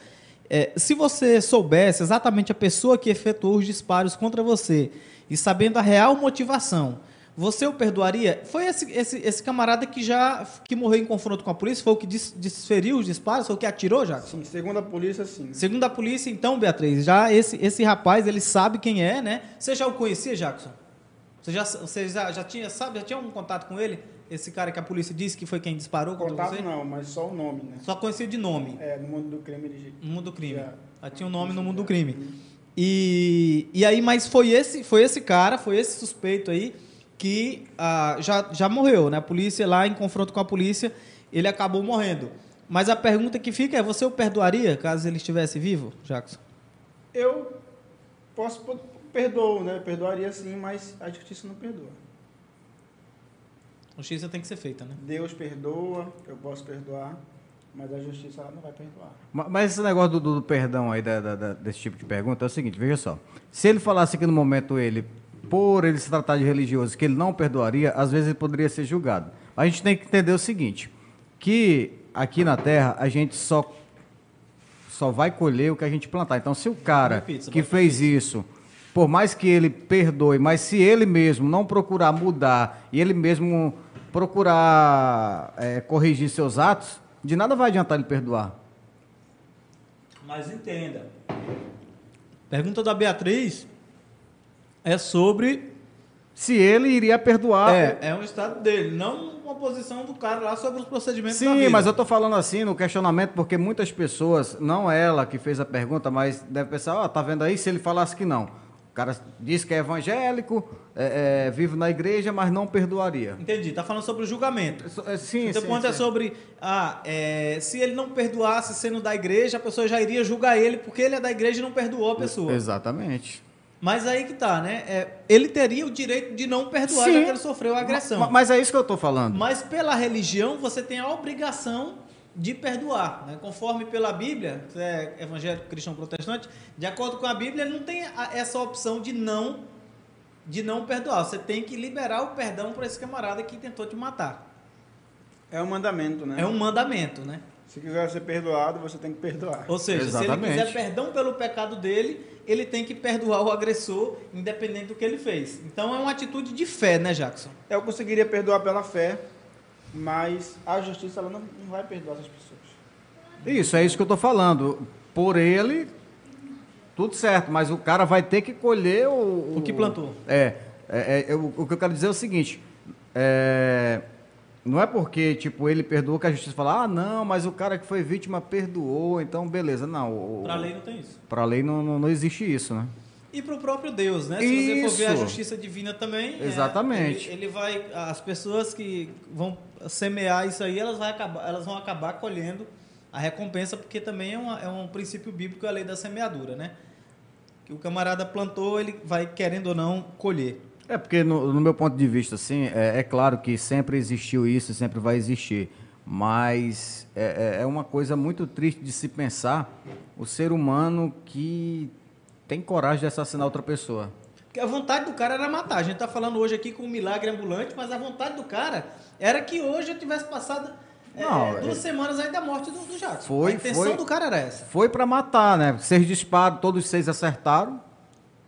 É, se você soubesse exatamente a pessoa que efetuou os disparos contra você e sabendo a real motivação, você o perdoaria? Foi esse, esse, esse camarada que já que morreu em confronto com a polícia? Foi o que des- desferiu os disparos? Foi o que atirou, Jackson? Sim, segundo a polícia, sim. Segundo a polícia, então, Beatriz, já esse, esse rapaz, ele sabe quem é, né? Você já o conhecia, Jackson? Você já, você já, já tinha, sabe, já tinha um contato com ele? Esse cara que a polícia disse que foi quem disparou contra Contato você? não, mas só o nome, né? Só conhecia de nome, É, no mundo do crime ele no mundo do crime. Já. Já tinha um nome no mundo do crime. E, e aí, mas foi esse, foi esse cara, foi esse suspeito aí que ah, já, já morreu, né? A polícia lá, em confronto com a polícia, ele acabou morrendo. Mas a pergunta que fica é: você o perdoaria caso ele estivesse vivo, Jackson? Eu posso perdoo, né? Perdoaria sim, mas a justiça não perdoa. A justiça tem que ser feita, né? Deus perdoa, eu posso perdoar, mas a justiça ela não vai perdoar. Mas esse negócio do, do perdão aí, da, da, desse tipo de pergunta, é o seguinte, veja só. Se ele falasse que no momento ele, por ele se tratar de religioso, que ele não perdoaria, às vezes ele poderia ser julgado. A gente tem que entender o seguinte, que aqui na Terra a gente só, só vai colher o que a gente plantar. Então, se o cara pizza, que fez pizza. isso por mais que ele perdoe, mas se ele mesmo não procurar mudar e ele mesmo procurar é, corrigir seus atos, de nada vai adiantar ele perdoar. Mas entenda. Pergunta da Beatriz é sobre se ele iria perdoar. É, é um estado dele, não uma posição do cara lá sobre os procedimentos Sim, mas eu estou falando assim no questionamento porque muitas pessoas, não ela que fez a pergunta, mas deve pensar, ó, oh, tá vendo aí se ele falasse que não. O cara diz que é evangélico, é, é, vive na igreja, mas não perdoaria. Entendi. Está falando sobre o julgamento. É, sim, então, sim. ponto sim. é sobre. Ah, é, se ele não perdoasse sendo da igreja, a pessoa já iria julgar ele porque ele é da igreja e não perdoou a pessoa. Exatamente. Mas aí que tá, né? É, ele teria o direito de não perdoar, Sim. já que ele sofreu a agressão. Mas, mas é isso que eu estou falando. Mas pela religião, você tem a obrigação de perdoar. Né? Conforme pela Bíblia, você é evangélico, cristão, protestante, de acordo com a Bíblia, não tem essa opção de não de não perdoar. Você tem que liberar o perdão para esse camarada que tentou te matar. É um mandamento, né? É um mandamento, né? Se quiser ser perdoado, você tem que perdoar. Ou seja, Exatamente. se ele quiser perdão pelo pecado dele, ele tem que perdoar o agressor, independente do que ele fez. Então é uma atitude de fé, né, Jackson? Eu conseguiria perdoar pela fé, mas a justiça ela não, não vai perdoar essas pessoas. Isso, é isso que eu estou falando. Por ele, tudo certo, mas o cara vai ter que colher o. O que plantou. É. é, é o, o, que eu quero dizer é o seguinte. É, não é porque, tipo, ele perdoou que a justiça fala, ah, não, mas o cara que foi vítima perdoou, então beleza. Não. Para a lei não tem isso. Para a lei não, não, não existe isso, né? E para o próprio Deus, né? Se Isso. você for ver a justiça divina também, é, exatamente. É, ele, ele, vai, as pessoas que vão semear isso aí, elas, vai acabar, elas vão acabar colhendo a recompensa, porque também é, uma, é um princípio bíblico a lei da semeadura, né? Que o camarada plantou, ele vai querendo ou não colher. É porque no, no meu ponto de vista, assim, é, é, claro que sempre existiu isso, sempre vai existir, mas é, é, é uma coisa muito triste de se pensar o ser humano que tem coragem de assassinar outra pessoa. Porque a vontade do cara era matar. A gente está falando hoje aqui com um milagre ambulante, mas a vontade do cara era que hoje eu tivesse passado é, Não, duas é... semanas aí da morte do, do Jackson. Foi, a intenção foi, do cara era essa. Foi para matar, né? Seis disparos, todos seis acertaram,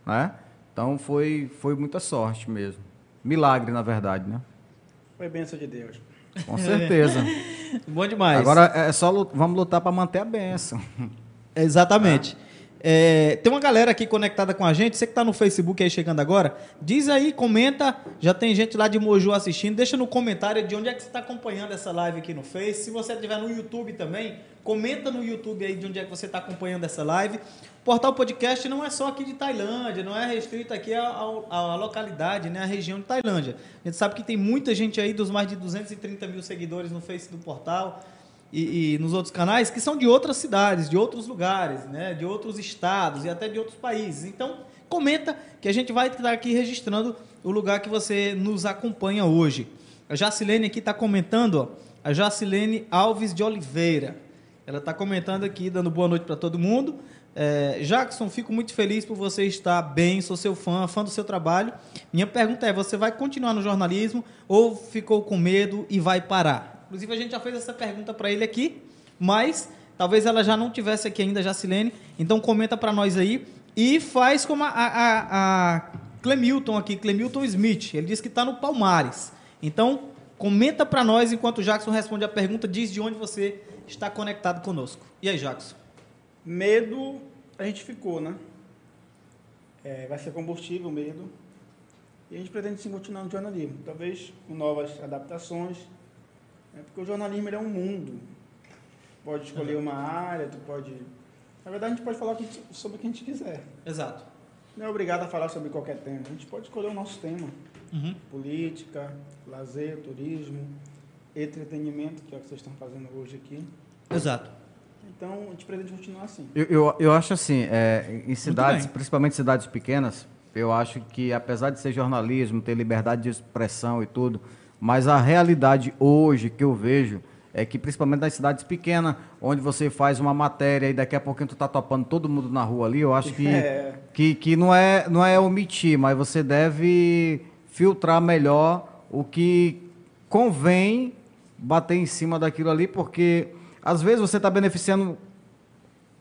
né? Então foi, foi muita sorte mesmo. Milagre, na verdade, né? Foi bênção de Deus. Com certeza. [LAUGHS] Bom demais. Agora é só vamos lutar para manter a bênção. Exatamente. Ah. É, tem uma galera aqui conectada com a gente. Você que está no Facebook aí chegando agora, diz aí, comenta. Já tem gente lá de Moju assistindo. Deixa no comentário de onde é que você está acompanhando essa live aqui no Face. Se você estiver no YouTube também, comenta no YouTube aí de onde é que você está acompanhando essa live. O Portal Podcast não é só aqui de Tailândia, não é restrito aqui à, localidade, né, à região de Tailândia. A gente sabe que tem muita gente aí dos mais de 230 mil seguidores no Face do portal e, e, nos outros canais que são de outras cidades, de outros lugares, né, de outros estados e até de outros países. Então, comenta que a gente vai estar aqui registrando o lugar que você nos acompanha hoje. A Jacilene aqui está comentando, ó, a Jacilene Alves de Oliveira. Ela está comentando aqui, dando boa noite para todo mundo. É, Jackson, fico muito feliz por você estar bem, sou seu fã, fã do seu trabalho. Minha pergunta é: você vai continuar no jornalismo ou ficou com medo e vai parar? Inclusive, a gente já fez essa pergunta para ele aqui, mas talvez ela já não tivesse aqui ainda, Jacilene. Então, comenta para nós aí. E faz como a, a, a Clemilton aqui, Clemilton Smith. Ele disse que está no Palmares. Então, comenta para nós enquanto o Jackson responde a pergunta. Diz de onde você está conectado conosco. E aí, Jackson? Medo, a gente ficou, né? É, vai ser combustível, medo. E a gente pretende sim continuar no jornalismo. Talvez com novas adaptações é porque o jornalismo é um mundo. Pode escolher uma área, tu pode. Na verdade, a gente pode falar sobre o que a gente quiser. Exato. não é obrigado a falar sobre qualquer tema. A gente pode escolher o nosso tema. Uhum. Política, lazer, turismo, entretenimento, que é o que vocês estão fazendo hoje aqui. Exato. Então, a gente pretende continuar assim. Eu, eu, eu acho assim, é, em cidades, principalmente cidades pequenas, eu acho que apesar de ser jornalismo, ter liberdade de expressão e tudo, mas a realidade hoje que eu vejo é que principalmente nas cidades pequenas, onde você faz uma matéria e daqui a pouquinho tu tá topando todo mundo na rua ali, eu acho que, [LAUGHS] É. que, que não, é, não é omitir, mas você deve filtrar melhor o que convém bater em cima daquilo ali, porque às vezes você está beneficiando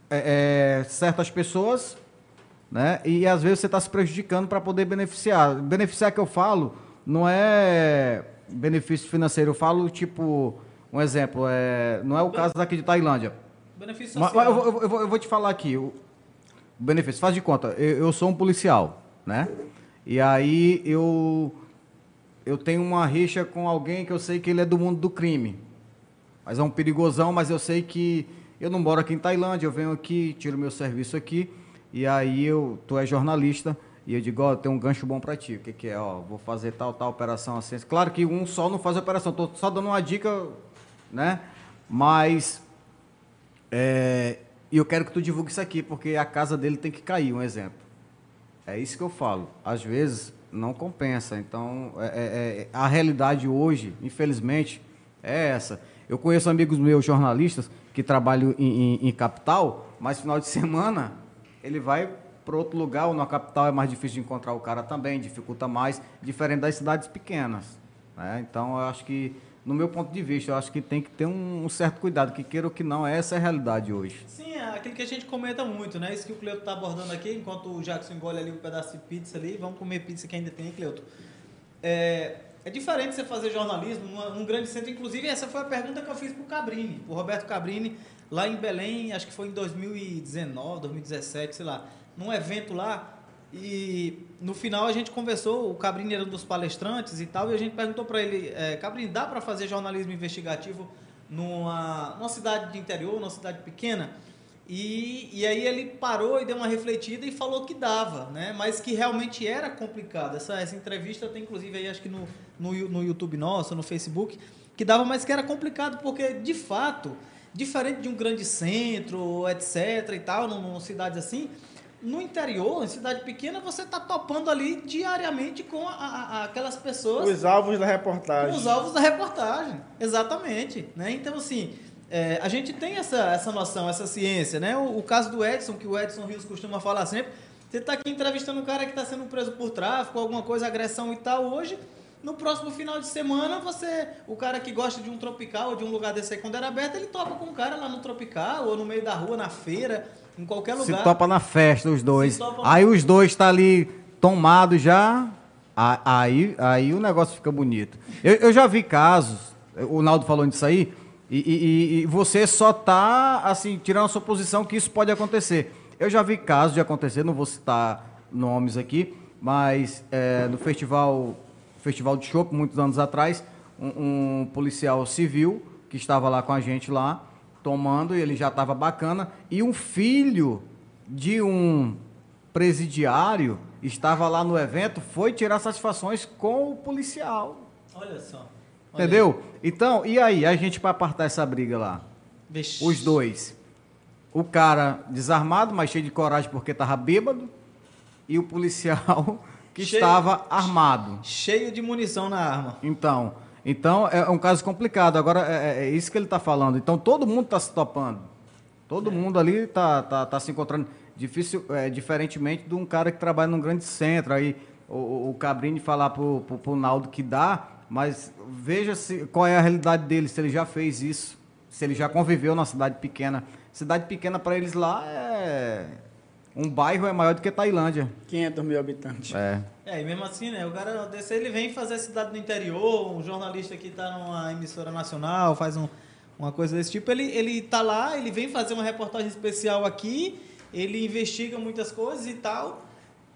é, é, certas pessoas, né? E às vezes você está se prejudicando para poder beneficiar. Beneficiar que eu falo não é benefício financeiro, eu falo tipo um exemplo, é, não é o caso daqui de Tailândia. Benefício social. mas eu, vou- eu vou, eu vou te falar aqui, o o benefício, faz de conta, eu, eu sou um policial, né? E aí eu, eu tenho uma rixa com alguém que eu sei que ele é do mundo do crime. Mas é um perigosão, mas eu sei que eu não moro aqui em Tailândia, eu venho aqui, tiro meu serviço aqui, e aí eu, tu é jornalista, e eu digo, ó, tem um gancho bom pra ti, o que que é, ó, vou fazer tal, tal operação assim. Claro que um só não faz a operação, tô só dando uma dica, né? Mas é, eu quero que tu divulgue isso aqui, porque a casa dele tem que cair, um exemplo. É isso que eu falo. Às vezes não compensa. Então, é- é- é- a realidade hoje, infelizmente, é essa. Eu conheço amigos meus jornalistas que trabalham em, em- em capital, mas final de semana ele vai para outro lugar, ou na capital é mais difícil de encontrar o cara também, dificulta mais, diferente das cidades pequenas. né? Então, eu acho que, no meu ponto de vista, eu acho que tem que ter um, um certo cuidado, que queira ou que não, essa é a realidade hoje. Sim, é aquilo que a gente comenta muito, né? Isso que o Cleuto tá abordando aqui, enquanto o Jackson engole ali um pedaço de pizza ali, vamos comer pizza que ainda tem, Cleuto. É, é diferente você fazer jornalismo numa- num grande centro, inclusive essa foi a pergunta que eu fiz pro Cabrini, o Roberto Cabrini, lá em Belém, acho que foi em 2019, 2017, sei lá, num evento lá, e no final a gente conversou, o Cabrini era um dos palestrantes e tal, e a gente perguntou para ele, é, Cabrini, dá para fazer jornalismo investigativo numa, numa cidade de interior, numa cidade pequena? E, e aí ele parou e deu uma refletida e falou que dava, né? Mas que realmente era complicado. Essa, essa entrevista tem inclusive aí acho que no, no, no YouTube nosso, no Facebook, que dava, mas que era complicado porque de fato, diferente de um grande centro, etc e tal, num- numa cidade assim, no interior, em cidade pequena, você está topando ali diariamente com a- a- aquelas pessoas Os alvos da reportagem. os alvos da reportagem, exatamente. Né? Então, assim, é, a gente tem essa, essa noção, essa ciência. Né? O, o caso do Edson, que o Edson Rios costuma falar sempre, você está aqui entrevistando um cara que está sendo preso por tráfico, alguma coisa, agressão e tal, hoje. No próximo final de semana, você, o cara que gosta de um tropical ou de um lugar desse aí quando era aberto, ele topa com um cara lá no tropical ou no meio da rua, na feira, em qualquer Se lugar. topa na festa, os dois. Se Aí os dois tá ali tomados já. Aí, aí o negócio fica bonito. Eu, eu já vi casos, o Naldo falou disso aí, e, e- e- e você só tá assim, tirando a sua posição que isso pode acontecer. Eu já vi casos de acontecer, não vou citar nomes aqui, mas é, no festival, festival de chopp, muitos anos atrás, um, um policial civil que estava lá com a gente lá, tomando, e ele já estava bacana, e um filho de um presidiário estava lá no evento, foi tirar satisfações com o policial. Olha só. Olha Entendeu? Então, e aí, a gente para apartar essa briga lá? aí. Vixe. Os dois. O cara desarmado, mas cheio de coragem porque estava bêbado, e o policial [LAUGHS] que Cheio- estava armado. Cheio de munição na arma. Então, então é um caso complicado. Agora, é, é isso que ele está falando. Então, todo mundo está se topando. Todo mundo ali está tá, tá se encontrando. Difícil, é, diferentemente de um cara que trabalha num grande centro. Aí o, o- o Cabrini falar pro, pro Naldo que dá, mas veja se, qual é a realidade dele, se ele já fez isso, se ele já conviveu na cidade pequena. Cidade pequena para eles lá é. Um bairro é maior do que Tailândia. 500 mil habitantes. É. É, e mesmo assim, né? O cara desse ele vem fazer cidade no interior, um jornalista que tá numa emissora nacional, faz um- uma coisa desse tipo, ele, ele tá lá, ele vem fazer uma reportagem especial aqui, ele investiga muitas coisas e tal,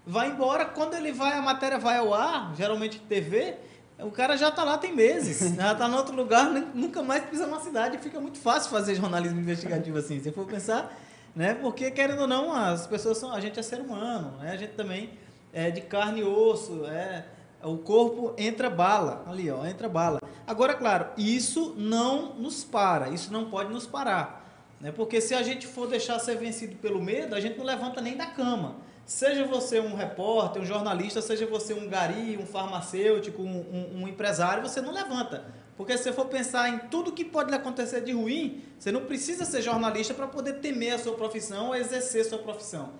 vai embora, quando ele vai, a matéria vai ao ar, geralmente TV, o cara já tá lá tem meses, [LAUGHS] já tá em outro lugar, nunca mais pisa na cidade, fica muito fácil fazer jornalismo investigativo assim. Se for pensar, né? Porque, querendo ou não, as pessoas são. A gente é ser humano, né? A gente também é de carne e osso, é. O corpo entra bala, ali ó, entra bala. Agora, claro, isso não nos para, isso não pode nos parar. Né? Porque se a gente for deixar ser vencido pelo medo, a gente não levanta nem da cama. Seja você um repórter, um jornalista, seja você um gari, um farmacêutico, um, um, um empresário, você não levanta. Porque se você for pensar em tudo que pode lhe acontecer de ruim, você não precisa ser jornalista para poder temer a sua profissão ou exercer a sua profissão.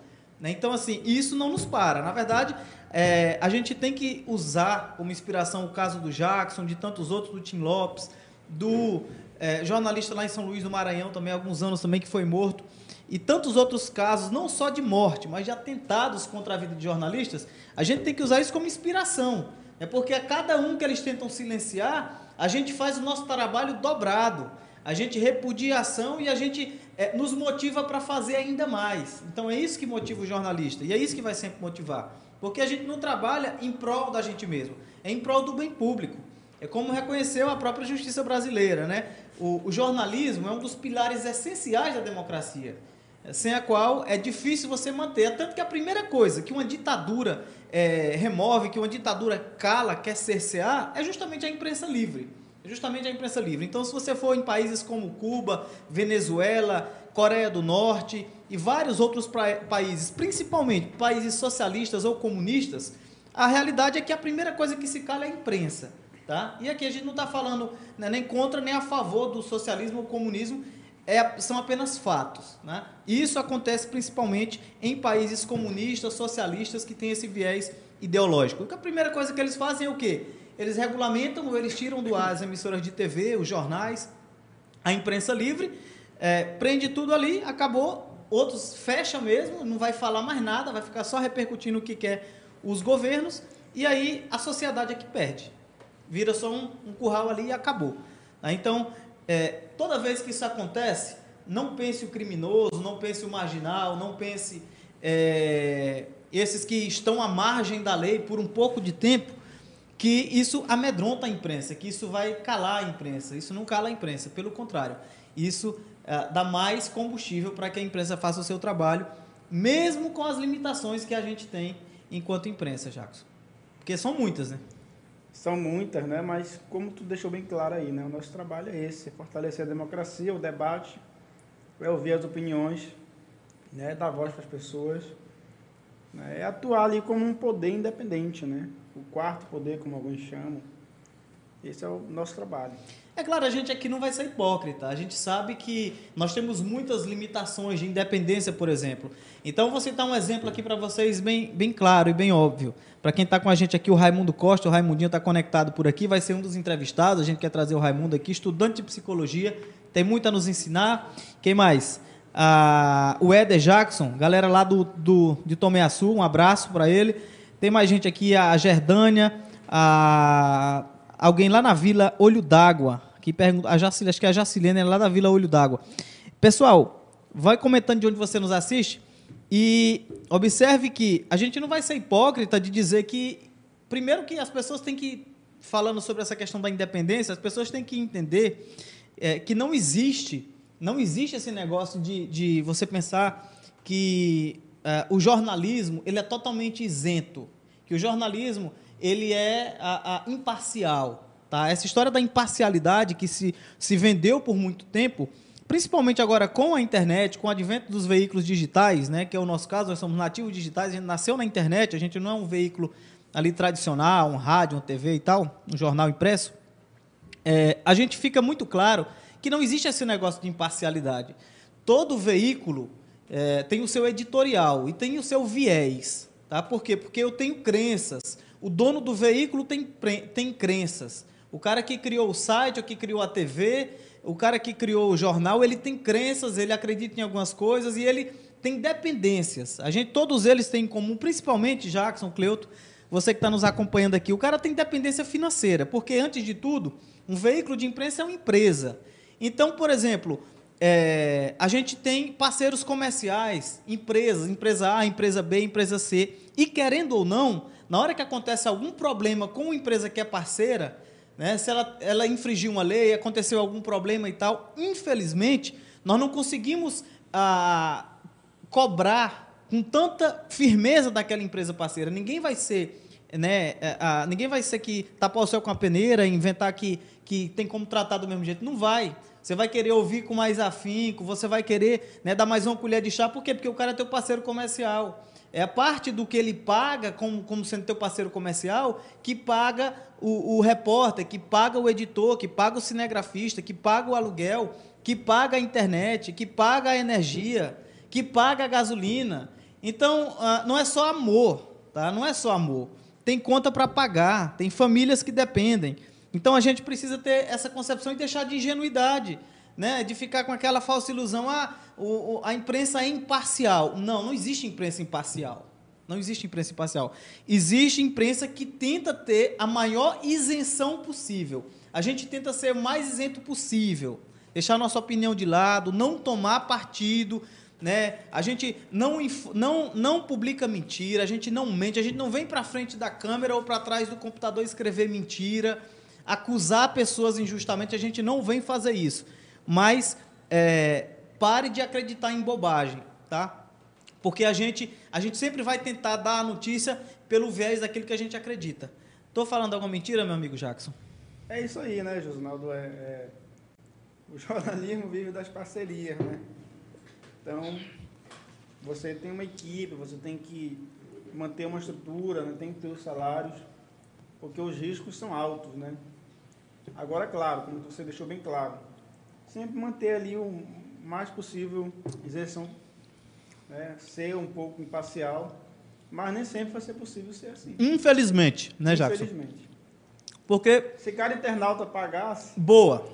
Né? Então, assim, isso não nos para. Na verdade, é, a gente tem que usar como inspiração o caso do Jackson, de tantos outros, do Tim Lopes, do é, jornalista lá em São Luís do Maranhão também, há alguns anos também, que foi morto, e tantos outros casos, não só de morte, mas de atentados contra a vida de jornalistas, a gente tem que usar isso como inspiração. É porque a cada um que eles tentam silenciar, a gente faz o nosso trabalho dobrado. A gente repudia a ação e a gente é, nos motiva para fazer ainda mais. Então é isso que motiva o jornalista e é isso que vai sempre motivar. Porque a gente não trabalha em prol da gente mesmo, é em prol do bem público. É como reconheceu a própria justiça brasileira, né? O, o jornalismo é um dos pilares essenciais da democracia, sem a qual é difícil você manter. Tanto que a primeira coisa que uma ditadura é, remove, que uma ditadura cala, quer cercear, é justamente a imprensa livre. Justamente a imprensa livre. Então, se você for em países como Cuba, Venezuela, Coreia do Norte e vários outros países, principalmente países socialistas ou comunistas, a realidade é que a primeira coisa que se cala é a imprensa. Tá? E aqui a gente não está falando né, nem contra nem a favor do socialismo ou comunismo, é, são apenas fatos. Né? Isso acontece principalmente em países comunistas, socialistas, que têm esse viés ideológico. A primeira coisa que eles fazem é o quê? Eles regulamentam ou eles tiram do ar as emissoras de TV, os jornais, a imprensa livre, é, prende tudo ali, acabou, outros fecha mesmo, não vai falar mais nada, vai ficar só repercutindo o que quer os governos, e aí a sociedade é que perde vira só um, um curral ali e acabou. Tá? Então, é, toda vez que isso acontece, não pense o criminoso, não pense o marginal, não pense é, esses que estão à margem da lei por um pouco de tempo, que isso amedronta a imprensa, que isso vai calar a imprensa. Isso não cala a imprensa, pelo contrário, isso é, dá mais combustível para que a imprensa faça o seu trabalho, mesmo com as limitações que a gente tem enquanto imprensa, Jackson. Porque são muitas, né? São muitas, né? Mas como tu deixou bem claro aí, né? O nosso trabalho é esse, é fortalecer a democracia, o debate, é ouvir as opiniões, né? Dar voz para as pessoas, né? é atuar ali como um poder independente, né? O quarto poder, como alguns chamam. Esse é o nosso trabalho. É claro, a gente aqui não vai ser hipócrita. A gente sabe que nós temos muitas limitações de independência, por exemplo. Então, vou citar um exemplo aqui para vocês bem, bem claro e bem óbvio. Para quem está com a gente aqui, o Raimundo Costa, o Raimundinho está conectado por aqui, vai ser um dos entrevistados. A gente quer trazer o Raimundo aqui, estudante de psicologia, tem muito a nos ensinar. Quem mais? Ah, o Éder Jackson, galera lá do, do, de Tomé Açu, um abraço para ele. Tem mais gente aqui, a Gerdânia, a alguém lá na Vila Olho d'Água, que pergunta, a Jacilene, acho que é a Jacilene é lá da Vila Olho d'Água. Pessoal, vai comentando de onde você nos assiste e observe que a gente não vai ser hipócrita de dizer que, primeiro que as pessoas têm que, falando sobre essa questão da independência, as pessoas têm que entender é, que não existe, não existe esse negócio de, de você pensar que é, o jornalismo ele é totalmente isento, que o jornalismo ele é a, a imparcial. Tá? Essa história da imparcialidade que se, se vendeu por muito tempo, principalmente agora com a internet, com o advento dos veículos digitais, né, que é o nosso caso, nós somos nativos digitais, a gente nasceu na internet, a gente não é um veículo ali tradicional, um rádio, uma TV e tal, um jornal impresso, é, a gente fica muito claro que não existe esse negócio de imparcialidade. Todo veículo é, tem o seu editorial e tem o seu viés. Tá? Por quê? Porque eu tenho crenças, o dono do veículo tem, tem crenças. O cara que criou o site, o que criou a TV, o cara que criou o jornal, ele tem crenças, ele acredita em algumas coisas e ele tem dependências. A gente, todos eles têm em comum, principalmente Jackson, Cleuto, você que está nos acompanhando aqui, o cara tem dependência financeira, porque antes de tudo, um veículo de imprensa é uma empresa. Então, por exemplo, é, a gente tem parceiros comerciais, empresas, empresa A, empresa B, empresa C, e querendo ou não, na hora que acontece algum problema com uma empresa que é parceira, né, se ela, ela infringiu uma lei, aconteceu algum problema e tal, infelizmente, nós não conseguimos ah, cobrar com tanta firmeza daquela empresa parceira. Ninguém vai ser né, é, a, ninguém vai ser que tapar o céu com a peneira, inventar que, que tem como tratar do mesmo jeito. Não vai. Você vai querer ouvir com mais afinco, você vai querer né, dar mais uma colher de chá. Por quê? Porque o cara é teu parceiro comercial. É a parte do que ele paga, como, como sendo teu parceiro comercial, que paga o, o repórter, que paga o editor, que paga o cinegrafista, que paga o aluguel, que paga a internet, que paga a energia, que paga a gasolina. Então, ah, não é só amor, tá? Não é só amor tem conta para pagar, tem famílias que dependem. Então a gente precisa ter essa concepção e deixar de ingenuidade, né? de ficar com aquela falsa ilusão, ah, o, a imprensa é imparcial. Não, não existe imprensa imparcial. Não existe imprensa imparcial. Existe imprensa que tenta ter a maior isenção possível. A gente tenta ser o mais isento possível, deixar nossa opinião de lado, não tomar partido, né? A gente não, não, não publica mentira, a gente não mente, a gente não vem para frente da câmera ou para trás do computador escrever mentira, acusar pessoas injustamente, a gente não vem fazer isso. Mas é, pare de acreditar em bobagem, tá? Porque a gente, a gente sempre vai tentar dar a notícia pelo viés daquilo que a gente acredita. Estou falando alguma mentira, meu amigo Jackson? É isso aí, né, Josinaldo? É, é, o [LAUGHS] jornalismo vive das parcerias, né? Então, você tem uma equipe, você tem que manter uma estrutura, né? tem que ter os salários, porque os riscos são altos, né? Agora, claro, como você deixou bem claro, sempre manter ali o mais possível isenção, né? ser um pouco imparcial, mas nem sempre vai ser possível ser assim. Infelizmente, né, Jackson? Infelizmente. Porque... Se cada internauta pagasse... Boa.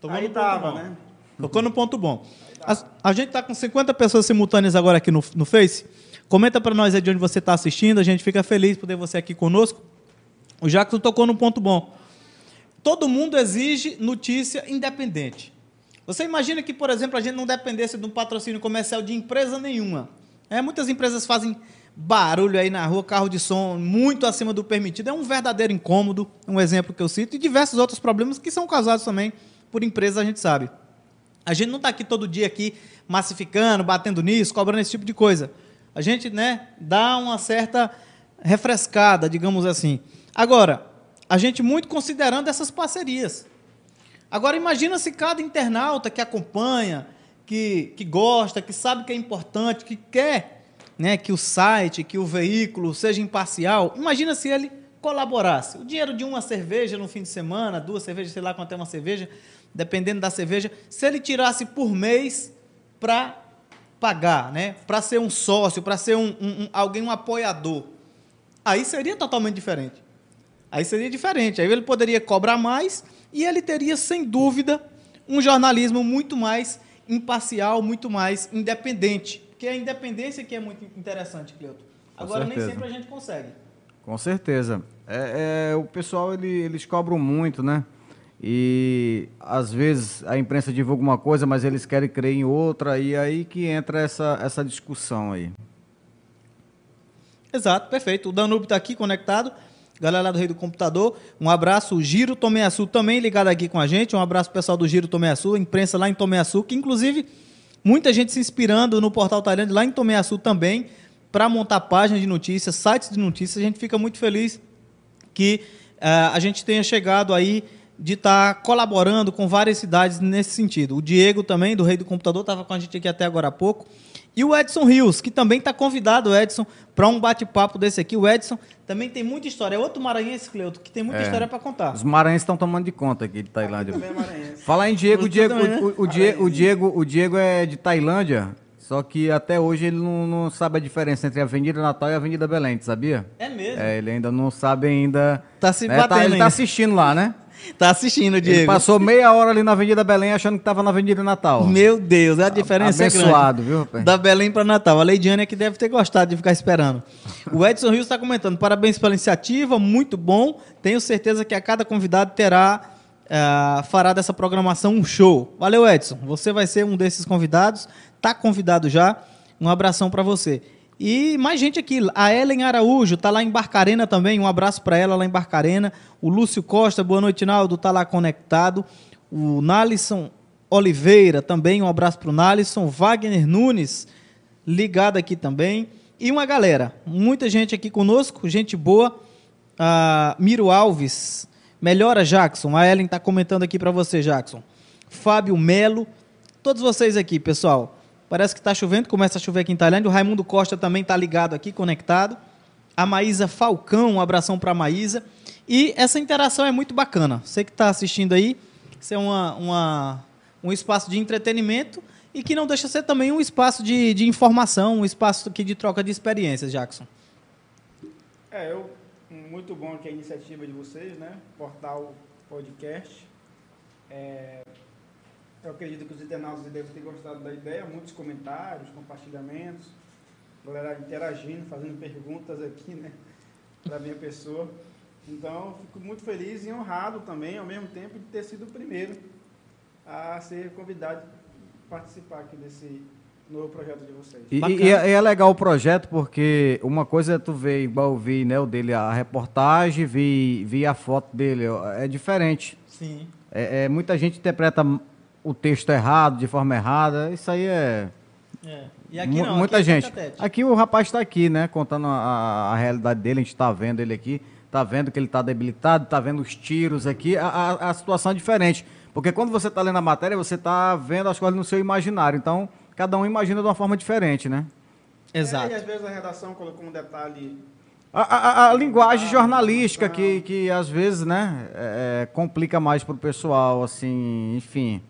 Tomando aí tava, né? Tocou no ponto bom. A, a gente está com 50 pessoas simultâneas agora aqui no, no Face. Comenta para nós aí de onde você está assistindo. A gente fica feliz por ter você aqui conosco. O Jackson tocou no ponto bom. Todo mundo exige notícia independente. Você imagina que, por exemplo, a gente não dependesse de um patrocínio comercial de empresa nenhuma. É, muitas empresas fazem barulho aí na rua, carro de som muito acima do permitido. É um verdadeiro incômodo, um exemplo que eu cito, e diversos outros problemas que são causados também por empresas, a gente sabe. A gente não está aqui todo dia aqui massificando, batendo nisso, cobrando esse tipo de coisa. A gente, né, dá uma certa refrescada, digamos assim. Agora, a gente muito considerando essas parcerias. Agora, imagina se cada internauta que acompanha, que, que gosta, que sabe que é importante, que quer né, que o site, que o veículo seja imparcial, imagina se ele colaborasse. O dinheiro de uma cerveja no fim de semana, duas cervejas, sei lá quanto é uma cerveja, dependendo da cerveja, se ele tirasse por mês para pagar, né? para ser um sócio, para ser um, um, um, alguém, um apoiador, aí seria totalmente diferente. Aí seria diferente. Aí ele poderia cobrar mais e ele teria, sem dúvida, um jornalismo muito mais imparcial, muito mais independente. Porque a independência que é muito interessante, Cleuto. Agora, nem sempre a gente consegue. Com certeza. É, é, o pessoal, ele, eles cobram muito, né? E às vezes a imprensa divulga uma coisa, mas eles querem crer em outra, e aí que entra essa, essa discussão aí. Exato, perfeito. O Danube está aqui conectado. Galera do Rei do Computador, um abraço. O Giro Tomeaçu também ligado aqui com a gente. Um abraço pessoal do Giro Tomeaçu, imprensa lá em Tomeaçu, que inclusive muita gente se inspirando no portal Tailândia lá em Tomeaçu também, para montar páginas de notícias, sites de notícias. A gente fica muito feliz que uh, a gente tenha chegado aí de estar tá colaborando com várias cidades nesse sentido. O Diego também, do Rei do Computador, estava com a gente aqui até agora há pouco. E o Edson Rios, que também está convidado, Edson, para um bate-papo desse aqui. O Edson também tem muita história. É outro maranhense, Cleuto, que tem muita é. história para contar. Os maranhenses estão tomando de conta aqui de Tailândia. É Falar em Diego, o Diego, também, né? o, o, Diego, o, Diego, o Diego é de Tailândia, só que até hoje ele não, não, sabe a diferença entre a Avenida Natal e a Avenida Belém, sabia? É mesmo? É, ele ainda não sabe ainda. Tá se né? batendo tá, Ele está assistindo lá, né? Tá assistindo, Diego. Ele passou meia hora ali na Avenida Belém achando que estava na Avenida Natal. Meu Deus, a diferença Abençoado, é grande. viu, rapaz? Da Belém para Natal. A Leidiane é que deve ter gostado de ficar esperando. O Edson Rios está comentando, parabéns pela iniciativa, muito bom. Tenho certeza que a cada convidado terá, uh, fará dessa programação um show. Valeu, Edson. Você vai ser um desses convidados. Tá convidado já. Um abração para você. E mais gente aqui. A Ellen Araújo está lá em Barcarena também. Um abraço para ela lá em Barcarena. O Lúcio Costa, boa noite, Naldo, está lá conectado. O Nalisson Oliveira também, um abraço para o Nalisson. Wagner Nunes, ligada aqui também. E uma galera, muita gente aqui conosco, gente boa. Ah, Miro Alves, melhora Jackson. A Ellen está comentando aqui para você, Jackson. Fábio Melo, todos vocês aqui, pessoal. Parece que está chovendo, começa a chover aqui em Tailândia. O Raimundo Costa também está ligado aqui, conectado. A Maísa Falcão, um abração para a Maísa. E essa interação é muito bacana. Você que está assistindo aí, isso é uma, uma, um espaço de entretenimento e que não deixa de ser também um espaço de, de informação, um espaço aqui de troca de experiências, Jackson. É, eu, muito bom aqui a iniciativa de vocês, né? Portal Podcast. É, eu acredito que os internautas devem ter gostado da ideia, muitos comentários, compartilhamentos, galera interagindo, fazendo perguntas aqui, né? Para minha pessoa. Então, fico muito feliz e honrado também, ao mesmo tempo, de ter sido o primeiro a ser convidado a participar aqui desse novo projeto de vocês. E, e, é, é, legal o projeto porque uma coisa é tu ver, igual eu vi, né, o dele, a reportagem, vi, vi a foto dele, é diferente. Sim. É, é, muita gente interpreta o texto errado, de forma errada, isso aí é... É. E aqui não, muita aqui é gente. Aqui o rapaz está aqui, né, contando a, a realidade dele, a gente está vendo ele aqui está vendo que ele está debilitado, está vendo os tiros aqui, a, a, a, situação é diferente. Porque quando você está lendo a matéria, você está vendo as coisas no seu imaginário. Então, cada um imagina de uma forma diferente, né? Exato. É, e às vezes a redação colocou um detalhe. A, a, a linguagem jornalística que, que às vezes, né, é, é complica mais para o pessoal, assim, enfim.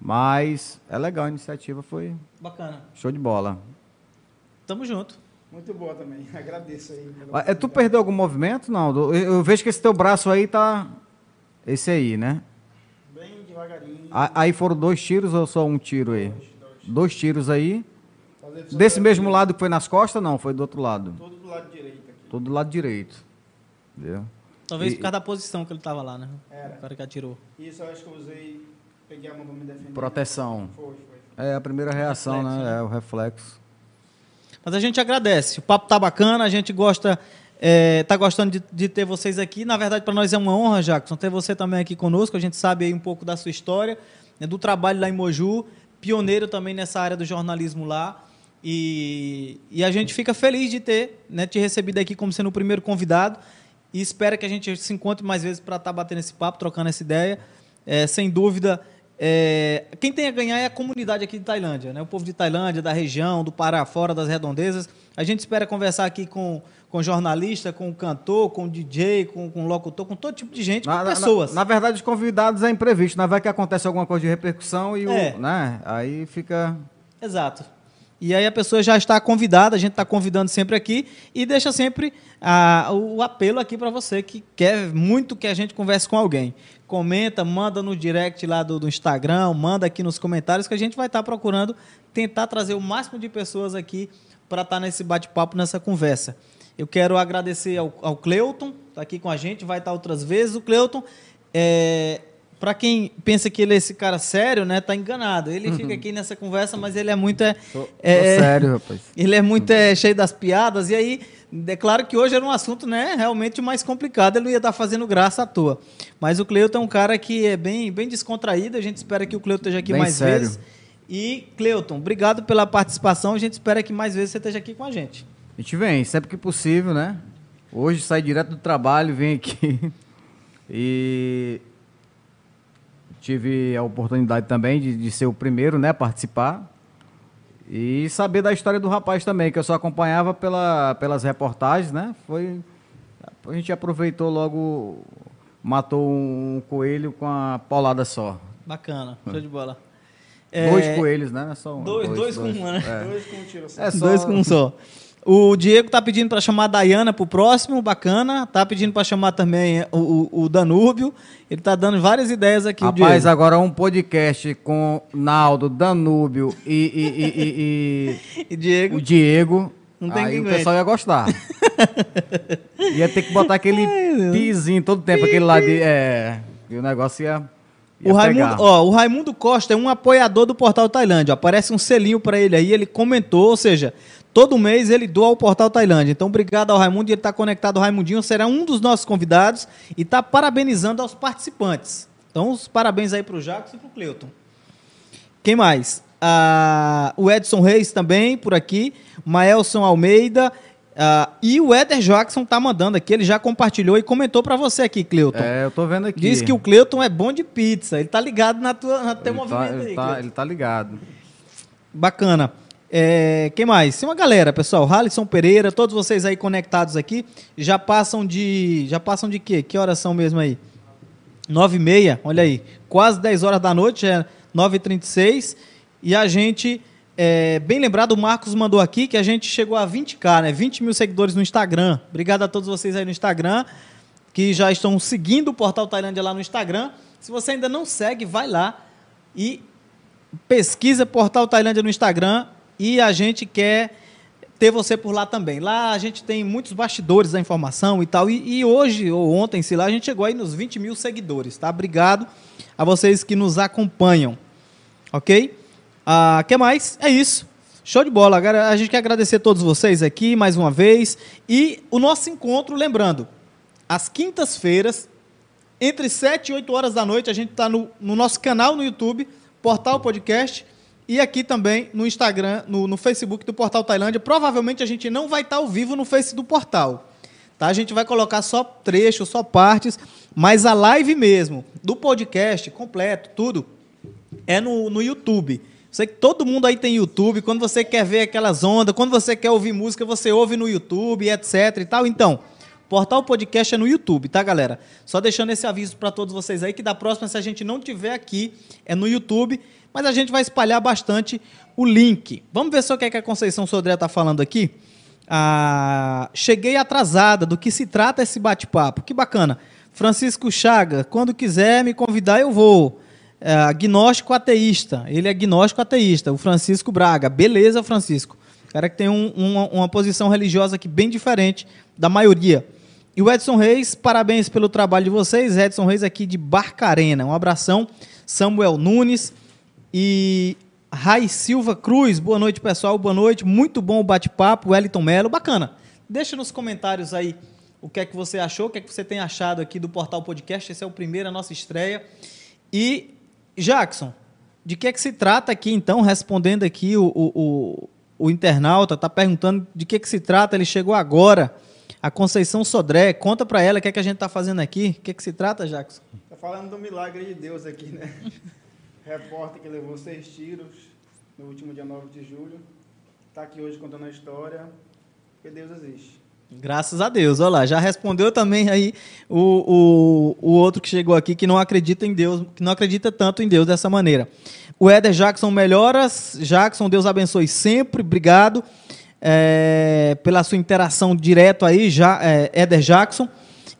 Mas é legal a iniciativa, foi. Bacana. Show de bola. Tamo junto. Muito boa também. [LAUGHS] Agradeço aí. É, tu perdeu algum movimento, não? Eu, eu, vejo que esse teu braço aí tá. Esse aí, né? Bem devagarinho. Aí foram dois tiros ou só um tiro aí? Dois, dois. dois tiros aí. Desse mesmo lado que foi nas costas, não? Foi do outro lado? Todo do lado direito aqui. Todo do lado direito. Entendeu? Talvez e, por causa da posição que ele tava lá, né? Era. O cara que atirou. Isso eu acho que eu usei. Peguei a mão pra me defender. Proteção. Foi, foi. É a primeira reação, reflexo, né? né? É o reflexo. Mas a gente agradece. O papo tá bacana, a gente gosta, é, tá gostando de, de, ter vocês aqui. Na verdade, para nós é uma honra, Jackson, ter você também aqui conosco. A gente sabe aí um pouco da sua história, né, do trabalho lá em Moju, pioneiro também nessa área do jornalismo lá. E, e a gente fica feliz de ter né, te recebido aqui como sendo o primeiro convidado. E espera que a gente se encontre mais vezes para estar tá batendo esse papo, trocando essa ideia. É, sem dúvida, é, quem tem a ganhar é a comunidade aqui de Tailândia, né? o povo de Tailândia, da região, do Pará, fora das redondezas. A gente espera conversar aqui com, com jornalista, com cantor, com DJ, com, com locutor, com todo tipo de gente, na, com pessoas. Na, na, verdade, os convidados é imprevisto, né? vai que acontece alguma coisa de repercussão e é. o, né? aí fica... Exato. E aí a pessoa já está convidada, a gente está convidando sempre aqui e deixa sempre ah, o apelo aqui para você que quer muito que a gente converse com alguém comenta, manda no direct lá do, do Instagram, manda aqui nos comentários que a gente vai estar tá procurando tentar trazer o máximo de pessoas aqui para estar tá nesse bate-papo, nessa conversa. Eu quero agradecer ao, ao Cleuton, está aqui com a gente, vai estar tá outras vezes. O Cleuton, é, para quem pensa que ele é esse cara sério, né, tá enganado. Ele uhum. fica aqui nessa conversa, mas ele é muito é, tô, é, sério, rapaz. Ele é muito é, cheio das piadas e aí é claro que hoje era um assunto né, realmente mais complicado, ele não ia estar fazendo graça à toa. Mas o Cleuton é um cara que é bem, bem descontraído, a gente espera que o Cleuton esteja aqui bem mais sério. vezes. E, Cleuton, obrigado pela participação, a gente espera que mais vezes você esteja aqui com a gente. A gente vem, sempre que possível, né? Hoje sai direto do trabalho, vem aqui. [LAUGHS] E tive a oportunidade também de, de ser o primeiro né, a participar. E saber da história do rapaz também, que eu só acompanhava pela, pelas reportagens, né? Foi. A gente aproveitou logo, matou um coelho com a paulada só. Bacana, show de bola. Dois é... coelhos, né? Não é só um. Dois, dois, dois com um, né? É. Dois com um tiro só. É só... Dois com um só. O Diego tá pedindo para chamar a Dayana pro próximo, bacana. Tá pedindo para chamar também o, o, o, Danúbio. Ele tá dando várias ideias aqui. Rapaz, agora um podcast com Naldo, Danúbio e, e, e, e, e [LAUGHS] Diego. o Diego. Não tem Aí o pessoal ia gostar. [LAUGHS] ia ter que botar aquele pizinho todo tempo, aquele lá de. É, e o negócio ia. O Raimundo, ó, o Raimundo Costa é um apoiador do Portal Tailândia. Aparece um selinho para ele aí, ele comentou, ou seja, Todo mês ele doa ao Portal Tailândia. Então, obrigado ao Raimundo. Ele está conectado. O Raimundinho será um dos nossos convidados e está parabenizando aos participantes. Então, os parabéns aí para o Jacques e para o Cleuton. Quem mais? ah, o Edson Reis também por aqui, Maelson Almeida. ah, e o Eder Jackson tá mandando aqui, ele já compartilhou e comentou para você aqui, Cleuton. É, eu tô vendo aqui. Diz que o Cleuton é bom de pizza. Ele tá ligado na tua, na teu ele movimento tá, aí. ele, tá, ele tá ligado. Bacana. É, quem mais? Tem uma galera, pessoal. Halisson Pereira, todos vocês aí conectados aqui, já passam de. Já passam de quê? Que horas são mesmo aí? Nove e meia, olha aí. Quase 10 horas da noite, é 9h36. E a gente, é, bem lembrado, o Marcos mandou aqui que a gente chegou a 20k, né? 20 mil seguidores no Instagram. Obrigado a todos vocês aí no Instagram, que já estão seguindo o Portal Tailândia lá no Instagram. Se você ainda não segue, vai lá e pesquisa Portal Tailândia no Instagram e a gente quer ter você por lá também. Lá a gente tem muitos bastidores da informação e tal. E, e hoje, ou ontem, sei lá, a gente chegou aí nos 20 mil seguidores, tá? Obrigado a vocês que nos acompanham. Ok? Ah, que mais? É isso. Show de bola. Agora a gente quer agradecer a todos vocês aqui mais uma vez. E o nosso encontro, lembrando, às quintas-feiras, entre 7 e 8 horas da noite, a gente está no, no nosso canal no YouTube, Portal Podcast, e aqui também no Instagram, no, no Facebook do Portal Tailândia. Provavelmente a gente não vai estar ao vivo no Face do Portal. Tá? A gente vai colocar só trechos, só partes, mas a live mesmo, do podcast completo, tudo, é no, no YouTube. Sei que todo mundo aí tem YouTube, quando você quer ver aquelas ondas, quando você quer ouvir música, você ouve no YouTube, etc e tal. Então, Portal Podcast é no YouTube, tá, galera? Só deixando esse aviso para todos vocês aí que da próxima, se a gente não tiver aqui, é no YouTube, mas a gente vai espalhar bastante o link. Vamos ver só o que, é que a Conceição Sodré tá falando aqui. Ah, cheguei atrasada, do que se trata esse bate-papo? Que bacana. Francisco Chaga, quando quiser me convidar, eu vou. É, agnóstico ateísta. Ele é agnóstico ateísta. O Francisco Braga. Beleza, Francisco. Cara que tem um- uma, uma posição religiosa aqui bem diferente da maioria. E o Edson Reis, parabéns pelo trabalho de vocês. Edson Reis aqui de Barcarena. Um abração. Samuel Nunes e Rai Silva Cruz. Boa noite, pessoal. Boa noite. Muito bom o bate-papo. Wellington Melo. Bacana. Deixa nos comentários aí o que é que você achou, o que é que você tem achado aqui do Portal Podcast. Esse é o primeiro, a nossa estreia. E, Jackson, de que é que se trata aqui, então, respondendo aqui o, o, o, o internauta, está perguntando de que é que se trata, ele chegou agora. A Conceição Sodré, conta para ela o que é que a gente está fazendo aqui. O que é que se trata, Jackson? Tá falando do milagre de Deus aqui, né? [LAUGHS] Repórter que levou seis tiros no último dia 9 de julho. Tá aqui hoje contando a história. Porque Deus existe. Graças a Deus, olha lá, já respondeu também aí o, o, o outro que chegou aqui que não acredita em Deus, que não acredita tanto em Deus dessa maneira. O Éder Jackson melhoras, Jackson, Deus abençoe sempre, obrigado é, pela sua interação direto aí, já, é, Éder Jackson.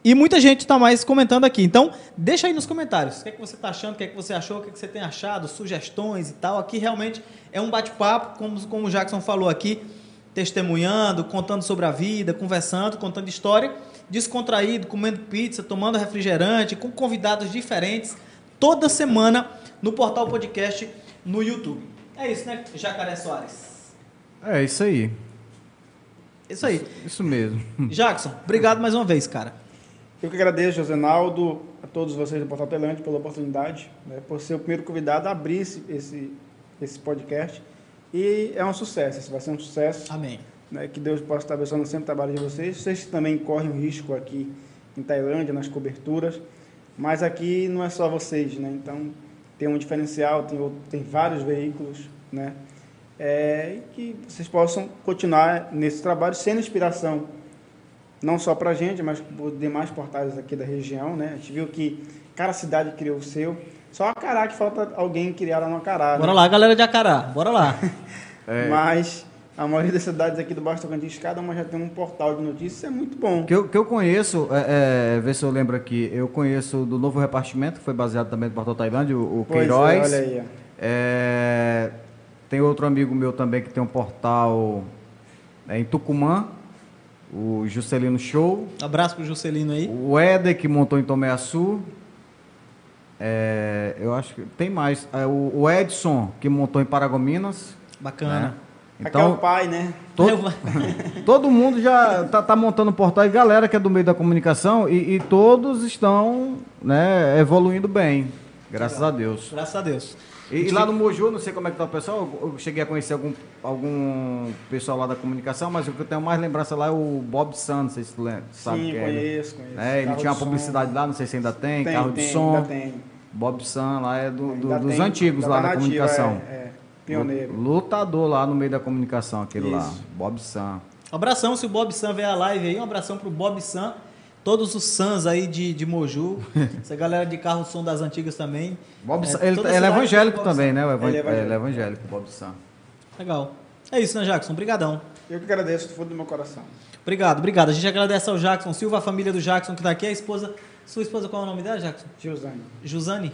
E muita gente está mais comentando aqui. Então, deixa aí nos comentários. O que, é que você está achando, o que, é que você achou, o que, é que você tem achado, sugestões e tal. Aqui realmente é um bate-papo, como, como o Jackson falou aqui, testemunhando, contando sobre a vida, conversando, contando história, descontraído, comendo pizza, tomando refrigerante, com convidados diferentes, toda semana no Portal Podcast no YouTube. É isso, né, Jacaré Soares? É isso aí. Isso aí. Isso mesmo. Jackson, obrigado mais uma vez, cara. Eu que agradeço, Josenaldo, a todos vocês do Portal Telante pela oportunidade, né, por ser o primeiro convidado a abrir esse, esse, esse podcast. E é um sucesso, esse vai ser um sucesso. Amém. né, que Deus possa estar abençoando sempre o trabalho de vocês. Vocês também correm um risco aqui em Tailândia, nas coberturas, mas aqui não é só vocês, né? Então tem um diferencial, tem, outro- tem vários veículos, né? É, e que vocês possam continuar nesse trabalho sendo inspiração, não só para a gente, mas para os demais portais aqui da região, né? A gente viu que cada cidade criou o seu. Só a Cará que falta alguém criar lá no Acará. né? Bora lá, galera de Acará, bora lá. [LAUGHS] É. Mas a maioria das cidades aqui do Baixo Tocantins, cada uma já tem um portal de notícias, isso é muito bom. Que eu, que eu conheço, é, é, vê se eu lembro aqui, eu conheço do novo repartimento, que foi baseado também no Portal Tailândia, o, o Pois é, Queiroz. olha aí. É, tem outro amigo meu também que tem um portal é, em Tucumã, o Juscelino Show. Abraço pro Juscelino aí. O Éder, que montou em Tomé Açu. É, eu acho que tem mais. É, o, o Edson, que montou em Paragominas. Bacana. né? Aqui é o Então, pai, né? todo, [LAUGHS] [LAUGHS] todo mundo já tá, tá montando portal. E galera que é do meio da comunicação, e, e todos estão né, evoluindo bem. Graças Legal. a Deus. Graças a Deus. E, e, lá no Moju, não sei como é que tá o pessoal, eu cheguei a conhecer algum, algum pessoal lá da comunicação, mas o que eu tenho mais lembrança lá é o Bob Sun, não sei se tu lembra, sabe Sim, que conheço, conheço. É, ele tinha uma publicidade som. lá, não sei se ainda tem, tem carro tem, de som. Ainda tem. Bob Sun lá é do, do, dos tem, antigos lá da, comunicação. É, é, pioneiro. Lutador lá no meio da comunicação, aquele Isso. lá, Bob Sun. Abração, se o Bob Sam ver a live aí, um abração pro Bob Sam, todos os Sans aí de, de Moju, [LAUGHS] essa galera de carro som das antigas também. Bob é, ele, ele é evangélico também, né? Evan ele é evangélico, é, ele é evangélico Bob Sam. Legal. É isso, né, Jackson? Obrigadão. Eu que agradeço do fundo do meu coração. Obrigado, obrigado. A gente agradece ao Jackson Silva, a família do Jackson que está aqui, a esposa. Sua esposa, qual é o nome dela, Jackson? Josane. Josane?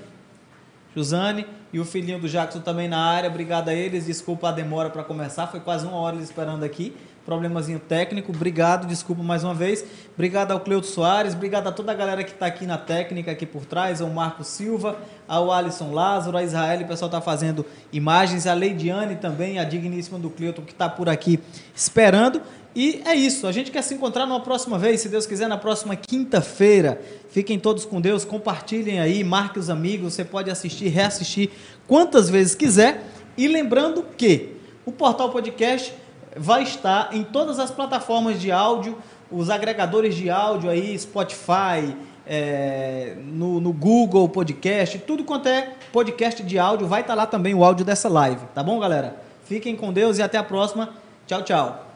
Josane e o filhinho do Jackson também na área. Obrigado a eles. Desculpa a demora para começar, foi quase uma hora eles esperando aqui problemazinho técnico. Obrigado, desculpa mais uma vez. Obrigado ao Cleuto Soares, obrigado a toda a galera que está aqui na técnica, aqui por trás, ao Marco Silva, ao Alisson Lázaro, a Israel, o pessoal está fazendo imagens, a Leidiane também, a digníssima do Cleuto, que está por aqui esperando. E é isso, a gente quer se encontrar numa próxima vez, se Deus quiser, na próxima quinta-feira. Fiquem todos com Deus, compartilhem aí, marque os amigos, você pode assistir, reassistir quantas vezes quiser. E lembrando que o Portal Podcast vai estar em todas as plataformas de áudio, os agregadores de áudio aí, Spotify, é, no, no, Google Podcast, tudo quanto é podcast de áudio, vai estar lá também o áudio dessa live, tá bom, galera? Fiquem com Deus e até a próxima. Tchau, tchau.